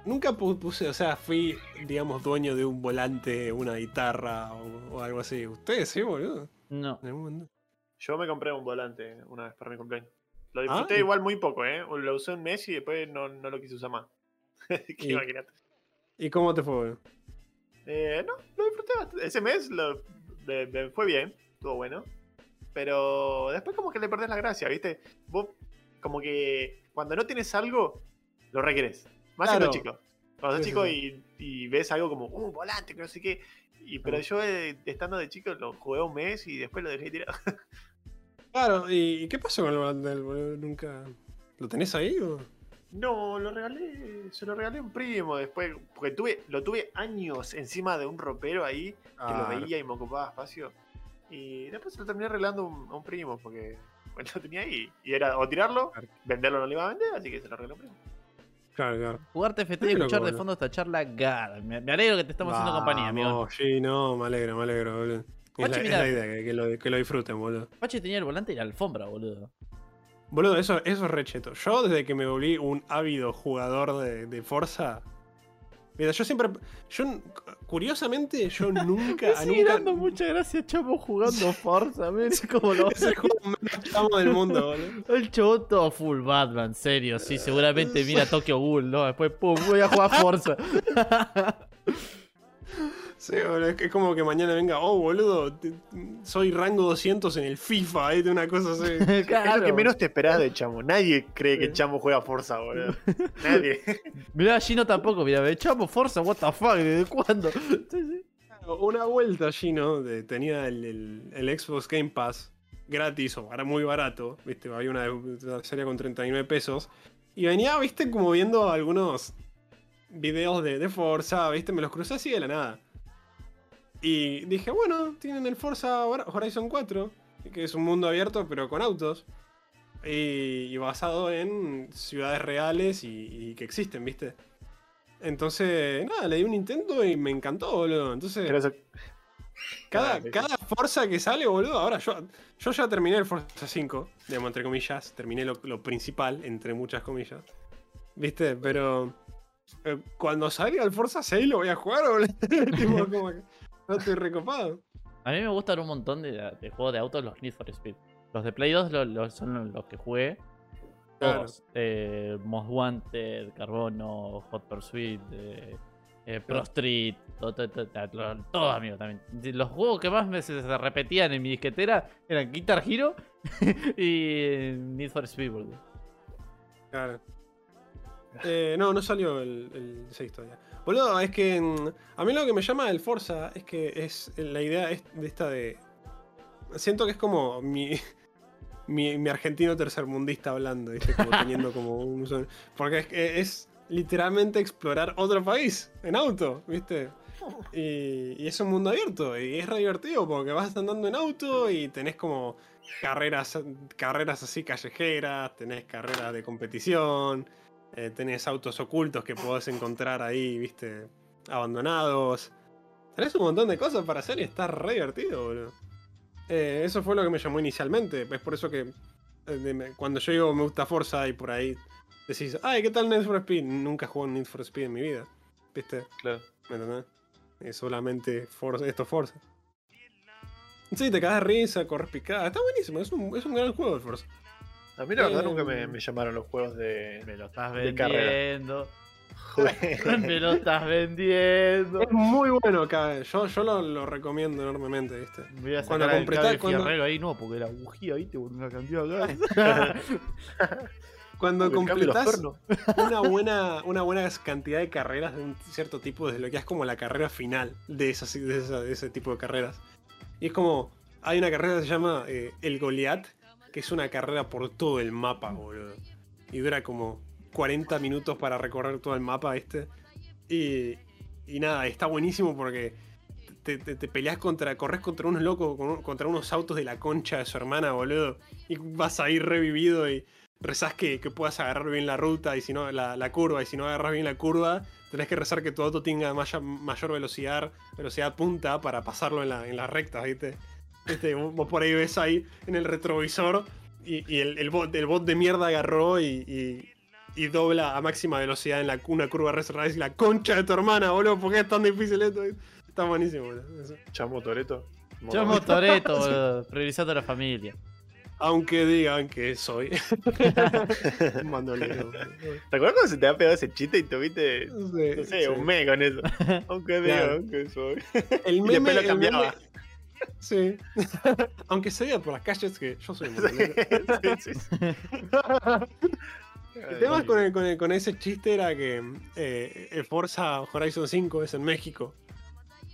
Nunca pu- puse, o sea, fui, digamos, dueño de un volante, una guitarra o, o algo así. Ustedes sí, boludo. No. En algún momento. Yo me compré un volante una vez para mi cumpleaños. Lo disfruté Ah, y- igual muy poco, ¿eh? Lo usé un mes y después no, no lo quise usar más. Que Y- imagínate. ¿Y cómo te fue, boludo? Eh, no, lo disfruté bastante. Ese mes lo, fue bien, estuvo bueno. Pero después como que le perdés la gracia, ¿viste? Vos como que cuando no tienes algo, lo requerés. Más Claro. siendo chico. Cuando sos Sí, chico sí, y, y ves algo como, un volante, que no sé qué. Y, pero yo eh, estando de chico lo jugué un mes y después lo dejé tirado. Claro, ¿y, qué pasó con el volante del? ¿Nunca. ¿Lo tenés ahí o.? No, lo regalé, se lo regalé a un primo después, porque tuve, lo tuve años encima de un ropero ahí, que Ah, lo veía y me ocupaba espacio. Y después se lo terminé regalando a un, a un primo, porque lo tenía ahí. Y era o tirarlo, venderlo no lo iba a vender, así que se lo primo. Claro, claro. Jugar TFT y escuchar de fondo esta charla, God. Me, me alegro que te estamos haciendo compañía, amigo. Vamos, Sí, no, me alegro, me alegro, boludo. Es la, es mira. la idea, que, que lo, que lo disfruten, boludo. Pache tenía el volante y la alfombra, boludo. Boludo, eso, eso es re cheto. Yo, desde que me volví un ávido jugador de, de Forza. Mira, yo siempre. Yo, curiosamente, yo nunca. Me sigue nunca dando mucha gracia, chavo, jugando Forza. Es como lo Es el juego chamo del mundo, boludo. El todo full Batman, serio, sí, seguramente mira Tokyo Ghoul, ¿no? Después, pum, voy a jugar Forza. Sí, boludo, es que es como que mañana venga, oh, boludo, te- soy rango 200 en el FIFA, ¿eh? De una cosa así. Es lo que menos te esperás de Chamo. Nadie cree que. Chamo juega Forza, boludo. Nadie. Mirá, Gino tampoco, mirá, me echamos Forza, what the fuck, ¿desde cuándo? Sí, sí. Una vuelta allí, ¿no? De- tenía el, el- el Xbox Game Pass gratis o era muy barato, ¿viste? Había una, una serie con 39 pesos. Y venía, ¿viste? Como viendo algunos videos de, de Forza, ¿viste? Me los crucé así de la nada. Y dije, bueno, tienen el Forza Horizon 4, que es un mundo abierto pero con autos. Y, y basado en ciudades reales y, y que existen, ¿viste? Entonces, nada, le di un intento y me encantó, boludo. Entonces, Pero eso- cada, cada Forza que sale, boludo, ahora yo, yo ya terminé el Forza 5, digamos, entre comillas, terminé lo, lo principal, entre muchas comillas. ¿Viste? Pero eh, cuando salga el Forza 6 lo voy a jugar, boludo. Tipo, como que no estoy recopado. A mí me gustan un montón de, de juegos de autos los Need for Speed. Los de Play 2 lo- lo- son los que jugué. Claro. Todos. Eh, Most Wanted, Carbono, Hot Pursuit, eh, eh, Pro Claro. Street, todo, todo, todo, amigo, también. Los juegos que más me se, se repetían en mi disquetera eran Guitar Hero y Need for Speed. Claro. Eh, no, no salió el, el 6 todavía. Boludo, es que a mí lo que me llama del Forza es que es la idea de esta de. Siento que es como mi, mi, argentino tercermundista hablando, ¿viste? Como teniendo como un. Porque es, es literalmente explorar otro país en auto, ¿viste? Y, y es un mundo abierto y es re divertido porque vas andando en auto y tenés como carreras, carreras así callejeras, tenés carreras de competición, eh, tenés autos ocultos que podés encontrar ahí, ¿viste? Abandonados. Tenés un montón de cosas para hacer y está re divertido, boludo. Eh, eso fue lo que me llamó inicialmente. Es por eso que eh, cuando yo digo me gusta Forza y por ahí decís, ay, ¿qué tal Need for Speed? Nunca jugué un Need for Speed en mi vida. ¿Viste? Claro. ¿Me entendés? Es solamente Forza, esto es Forza. Sí, te cagas de risa, corres picada. Está buenísimo, es un, es un gran juego el Forza. A mí la verdad Eh, nunca me, me llamaron los juegos de. Me lo estás De vendiendo. Me lo estás vendiendo. Es muy bueno acá. Yo, yo lo, lo recomiendo enormemente, ¿viste? Voy a Cuando sacar cable cuando- fierrero ahí, no, porque la bujía ahí te una cantidad de gas. Cuando completas una buena, una buena cantidad de carreras de un cierto tipo, desde lo que es como la carrera final de, esas, de, esa- de ese tipo de carreras. Y es como, hay una carrera que se llama eh, El Goliath, es una carrera por todo el mapa, boludo. Y dura como 40 minutos para recorrer todo el mapa, este. Y, y nada, está buenísimo porque te, peleas contra, corres contra unos locos, contra unos autos de la concha de su hermana, boludo. Y vas a ir revivido y rezás que, puedas agarrar bien la ruta y si no, la, curva. Y si no agarras bien la curva, tenés que rezar que tu auto tenga mayor velocidad, velocidad punta para pasarlo en, la, en las rectas, ¿viste? ¿Viste? Vos por ahí ves ahí en el retrovisor y, y el, el bot, el bot de mierda agarró y, y- y dobla a máxima velocidad en la, una curva race y la concha de tu hermana, boludo, ¿por qué es tan difícil esto? Está buenísimo, boludo. Chamo Toreto. Chamo Toreto, boludo, priorizando a la familia. Aunque digan que soy un bandolero. ¿Te acuerdas cuando se te había pegado ese chiste y tuviste, No sé, no sé, sí. un mes con eso? Aunque Claro. digan que soy. El Y meme, después lo el cambiaba. meme- Sí. Aunque se vea por las calles que yo soy. Sí, sí, sí. El tema con, el- con el- con ese chiste era que eh, el Forza Horizon 5 es en México.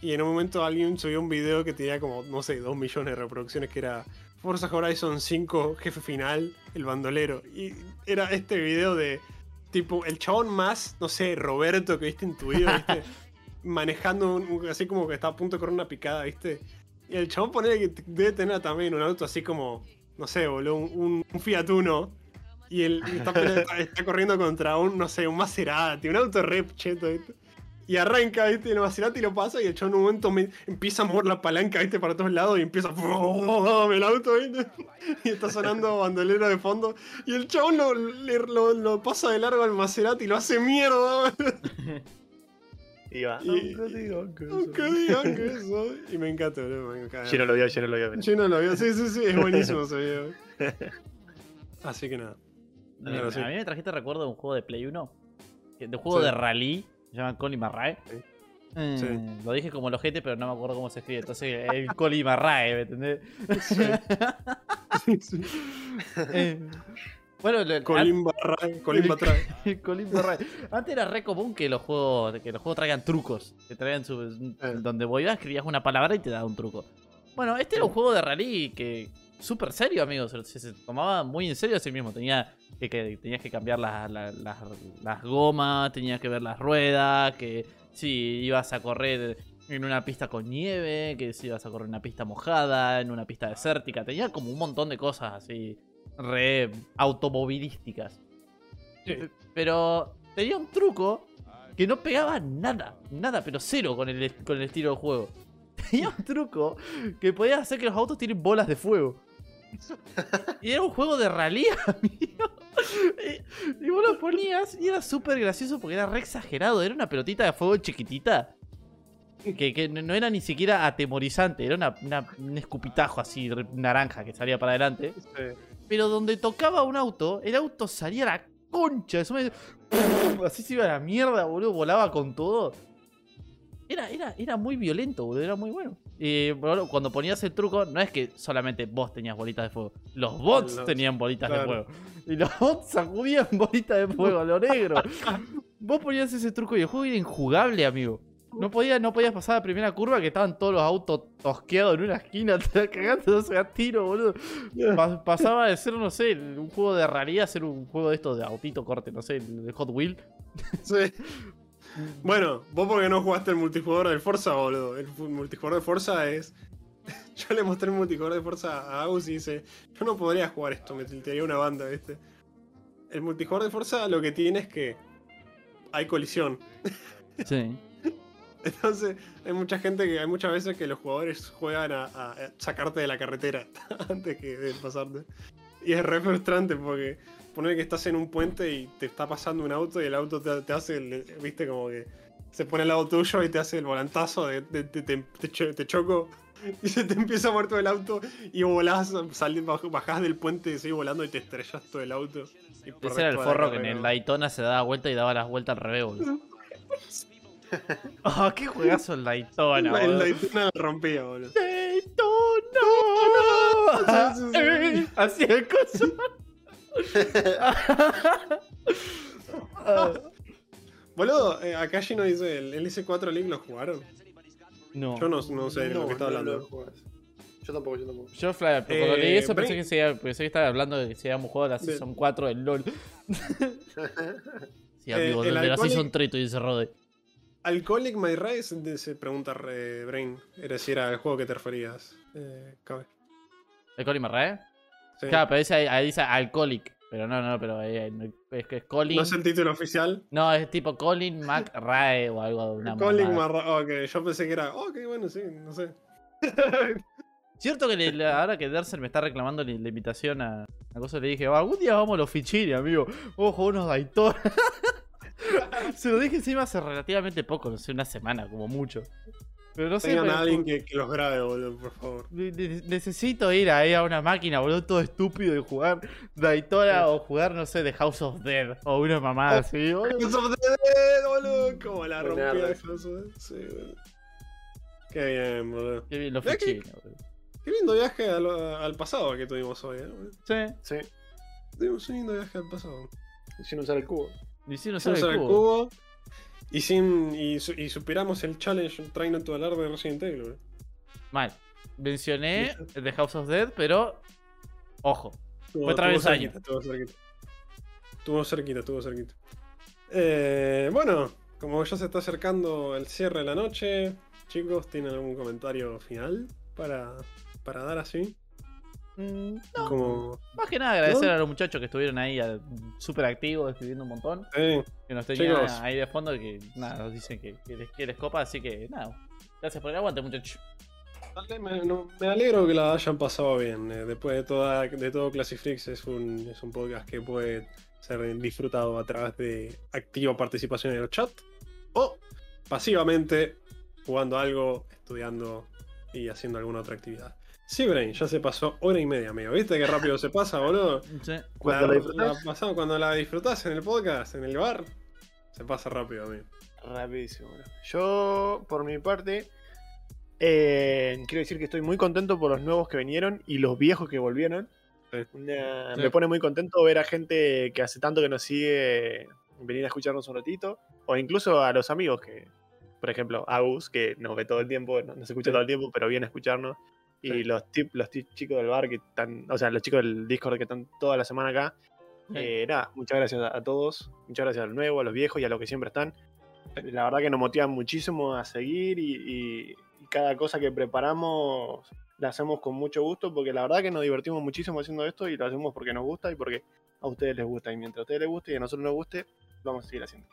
Y en un momento alguien subió un video que tenía como, no sé, 2 millones de reproducciones que era Forza Horizon 5, jefe final, el bandolero. Y era este video de tipo el chabón más, no sé, Roberto que viste en tu vida, viste, manejando un- así como que está a punto de correr una picada, viste. Y el chabón pone que debe tener también un auto así como, no sé, boludo, un, un- Fiat Uno. Y él está, está- corriendo contra un, no sé, un Maserati, un auto re cheto, ¿viste? Y arranca, ¿viste? El Maserati lo pasa y el chabón en un momento me- empieza a mover la palanca, ¿viste? Para todos lados y empieza el auto, ¿viste? Y está sonando bandolero de fondo. Y el chabón lo, lo, lo pasa de largo al Maserati y lo hace mierda, ¿viste? Y va. Y- Aunque digan que Aunque soy. digan que eso. Y me encanta. Me encanta. Yo no lo vio, yo no lo vio. Yo no lo veo. Sí, sí, sí. Es buenísimo ese video. Así que nada. A mí, sí. a mí me trajiste recuerdo de un juego de Play 1. que- De un juego Sí. de rally. Se llama Coli Marrae. Sí. Mm, Sí. Lo dije como el ojete, pero no me acuerdo cómo se escribe. Entonces, el Coli Marrae, ¿me entendés? Sí, sí. Eh, bueno, lo- Colín barra, Colín para atrás. El Colin Farrell. Antes era re común que los juegos, que los juegos traigan trucos. Que traigan su, Eh. donde vos ibas, escribías una palabra y te daba un truco. Bueno, este era un juego de rally que súper serio, amigos. Se, se tomaba muy en serio a sí mismo. Tenía que, que- tenías que cambiar las, las- las- las gomas, tenías que ver las ruedas, que si ibas a correr en una pista con nieve, que si ibas a correr en una pista mojada, en una pista desértica. Tenía como un montón de cosas así, re automovilísticas. Sí. Pero tenía un truco que no pegaba nada, nada, pero cero con el, con el estilo del juego. Tenía un truco que podía hacer que los autos tienen bolas de fuego. Y era un juego de rally, amigo. Y, y vos lo ponías y era súper gracioso porque era re exagerado. Era una pelotita de fuego chiquitita. Que, que no era ni siquiera atemorizante, era una, una- un escupitajo así naranja que salía para adelante. Pero donde tocaba un auto, el auto salía a la concha. Eso me... Así se iba a la mierda, boludo. Volaba con todo. Era, era, era muy violento, boludo. Era muy bueno. Y boludo, cuando ponías el truco, no es que solamente vos tenías bolitas de fuego. Los bots Los- tenían bolitas de fuego. Y los bots sacudían bolitas de fuego a lo negro. vos ponías ese truco y el juego era injugable, amigo. No podías no podías pasar la primera curva que estaban todos los autos tosqueados en una esquina, te cagando no a tiro, boludo. Pa- pasaba de ser, no sé, un juego de realidad a ser un juego de estos de autito corte, no sé, de Hot Wheel. Sí. Bueno, vos porque no jugaste el multijugador del Forza, boludo. El multijugador de Forza es. Yo le mostré el multijugador de Forza a Agus y dice: Yo no podría jugar esto, me tiltearía una banda, ¿viste? El multijugador de Forza lo que tiene es que hay colisión. Sí. Entonces, hay mucha gente que. Hay muchas veces que los jugadores juegan a, sacarte de la carretera antes que de pasarte. Y es re frustrante porque poner que estás en un puente y te está pasando un auto y el auto te, te hace, el- viste, como que se pone al lado tuyo y te hace el volantazo de, de- de- te, te cho- te choco y se te empieza a mover todo el auto y volás, salís, baj- bajás del puente y seguís volando y te estrellas todo el auto. Ese era el forro que en el Daytona se daba vuelta y daba las vueltas al revés, boludo. Ah, qué juegazo el Daytona, El. Daytona la rompía, boludo. Daytona. Sí, sí, sí. Eh, Así el coso. Ah, Boludo, eh, acá Gino dice, ¿el, el S4 League lo jugaron? no. Yo no, no sé de lo que está hablando. Yo tampoco, yo tampoco. Yo, cuando Eh, leí eso pensé que, se pensé que estaba hablando de que se habíamos jugado la Season 4 del LOL. Sí, amigo, Eh, el de la Season 3 y dice Rode. Alcoholic My se pregunta re- Brain. Era si era el juego que te referías. Eh, cabe. ¿El Colin Marrae? Sí. Claro, pero dice, ahí dice Alcoholic. Pero no, no, pero eh, es que es Colin. No es el título oficial. No, es tipo Colin McRae o algo de una Alcoholic. My Rise. Ok, yo pensé que era. Ok, bueno, sí, no sé. Cierto que le- ahora que Derser me está reclamando la, la invitación a, a cosa, le dije, "Va, algún día vamos a los Fichini, amigo. Ojo, unos Daytona. Se lo dije encima hace relativamente poco, no sé, una semana, como mucho. Pero no sé. Tengan pero- a alguien que, que los grabe, boludo, por favor. Ne- ne- Necesito ir ahí a una máquina, boludo, todo estúpido y jugar Daytona o jugar, no sé, de House of Dead o una mamada así, boludo. House of Dead, boludo. Como la rompía nerd. House of Dead. Sí, boludo. Qué bien, boludo. Qué bien que- fichines, boludo. Qué lindo viaje al, al pasado que tuvimos hoy, ¿eh? Sí, Sí, Tuvimos un lindo viaje al pasado. sin usar el cubo. Y si no Sin usar el el cubo. Y, sin, y, y superamos el challenge Try Not to Alarm de Resident Evil. boludo. Mal. Mencioné el de House of Dead, pero. Ojo. Estuvo- Fue travesaño. Estuvo cerquita. Estuvo cerquita, estuvo cerquita. Eh, bueno, como ya se está acercando el cierre de la noche, chicos, ¿tienen algún comentario final para, para dar así? Mm, no, Como, más que nada agradecer ¿No? a los muchachos que estuvieron ahí a- súper activos, escribiendo un montón. eh, Que nos tenían Chicos. ahí de fondo, que nada, nos dicen que, que les, que les copa, así que nada. Gracias por el aguante, muchachos. me, no- me alegro que la hayan pasado bien. eh, después de, toda, de todo Classic Freaks es un, es un podcast que puede ser disfrutado a través de activa participación en el chat o pasivamente jugando algo, estudiando y haciendo alguna otra actividad. Sí, Brain, ya se pasó hora y media, amigo. ¿Viste qué rápido se pasa, boludo? Sí. Cuando la disfrutás. la pasamos- cuando la disfrutás en el podcast, en el bar, se pasa rápido, amigo. Rapidísimo. bro. Yo, por mi parte, eh, quiero decir que estoy muy contento por los nuevos que vinieron y los viejos que volvieron. Sí. Una- Sí. Me pone muy contento ver a gente que hace tanto que nos sigue venir a escucharnos un ratito. O incluso a los amigos que, por ejemplo, Agus, que nos ve todo el tiempo, no nos escucha Sí. todo el tiempo, pero viene a escucharnos. Y Sí. los, tip, los tip- chicos del bar que están, o sea, los chicos del Discord que están toda la semana acá. Sí. Eh, nada, muchas gracias a, todos. Muchas gracias a los nuevos, a los viejos y a los que siempre están. La verdad que nos motivan muchísimo a seguir y, y- y cada cosa que preparamos la hacemos con mucho gusto porque la verdad que nos divertimos muchísimo haciendo esto y lo hacemos porque nos gusta y porque a ustedes les gusta. Y mientras a ustedes les guste y a nosotros nos guste, vamos a seguir haciendo.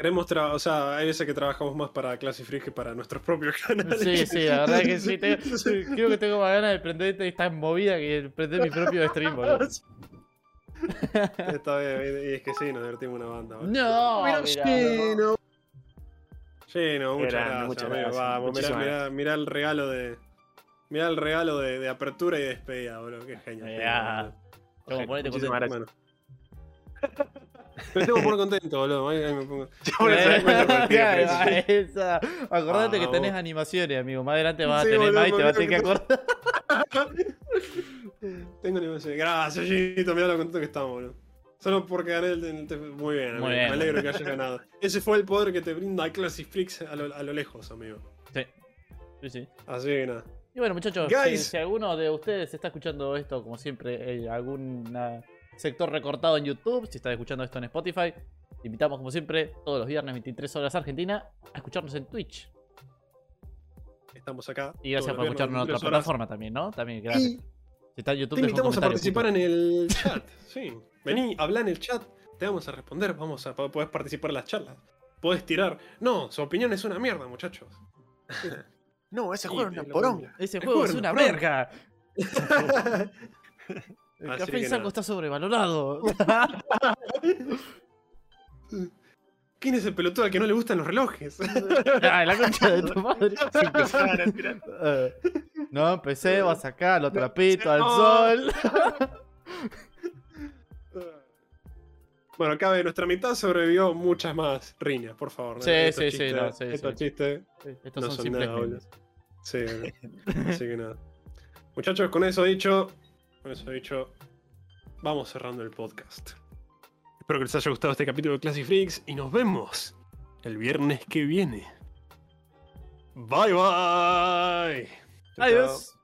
Queremos tra- o sea, hay veces que trabajamos más para Classic Freak que para nuestros propios canales. Sí, sí, la verdad que sí. tengo- creo que tengo más ganas de prender esta movida que prender mi propio stream, boludo. Está bien, y es que sí, nos divertimos una banda. boludo. No, Mira, mirá. Gino. Gino, muchas gracias. muchas amigo. gracias, Vamos, mirá, mirá- mirá el regalo de. Mirá el regalo de, de apertura y de despedida, boludo. Qué genial. Mirá. Como ponete. Bueno. Me tengo por contento, boludo. Ahí, ahí me pongo. Claro, esa. Acordate que Ah, tenés vos. animaciones, amigo. Más adelante vas a tener boludo, más y te vas a tener que acordar. Tengo ni idea. Gracias, Gito. Mirá lo contento que estamos, boludo. Solo porque gané el, el- Muy bien, amigo. Muy bien. Me alegro que hayas ganado. Ese fue el poder que te brinda Classic Freaks a lo, a lo lejos, amigo. Sí. Sí, sí. Así que nada. Y bueno, muchachos, Guys. si, si alguno de ustedes está escuchando esto, como siempre, en algún ah, sector recortado en YouTube, si está escuchando esto en Spotify, te invitamos, como siempre, todos los viernes, 23 horas Argentina, a escucharnos en Twitch. Estamos acá. Y gracias por escucharnos en otra viernes, 23 horas. plataforma también, ¿no? También, gracias. Y Si está en YouTube, te invitamos a participar puto. en el chat. Sí. Vení, habla en el chat. Te vamos a responder. Vamos a podés participar en las charlas. Podés tirar. No, su opinión es una mierda, muchachos. No, ese Sí, juego es una poronga. Ese juego juego es una verga. El Así café y saco está sobrevalorado. ¿Quién es el pelotudo al que no le gustan los relojes? Ay, la concha de tu madre. No, empecé, vas acá, lo trapito al sol. Bueno, acá de nuestra mitad sobrevivió muchas más riñas, por favor. Sí, Estos sí, sí, no, sí, Estos sí. chistes Estos no son son simples nada. Sí, así que nada. Muchachos, con eso dicho, con eso dicho, vamos cerrando el podcast. Espero que les haya gustado este capítulo de Classic Freaks y nos vemos el viernes que viene. Bye bye. Adiós.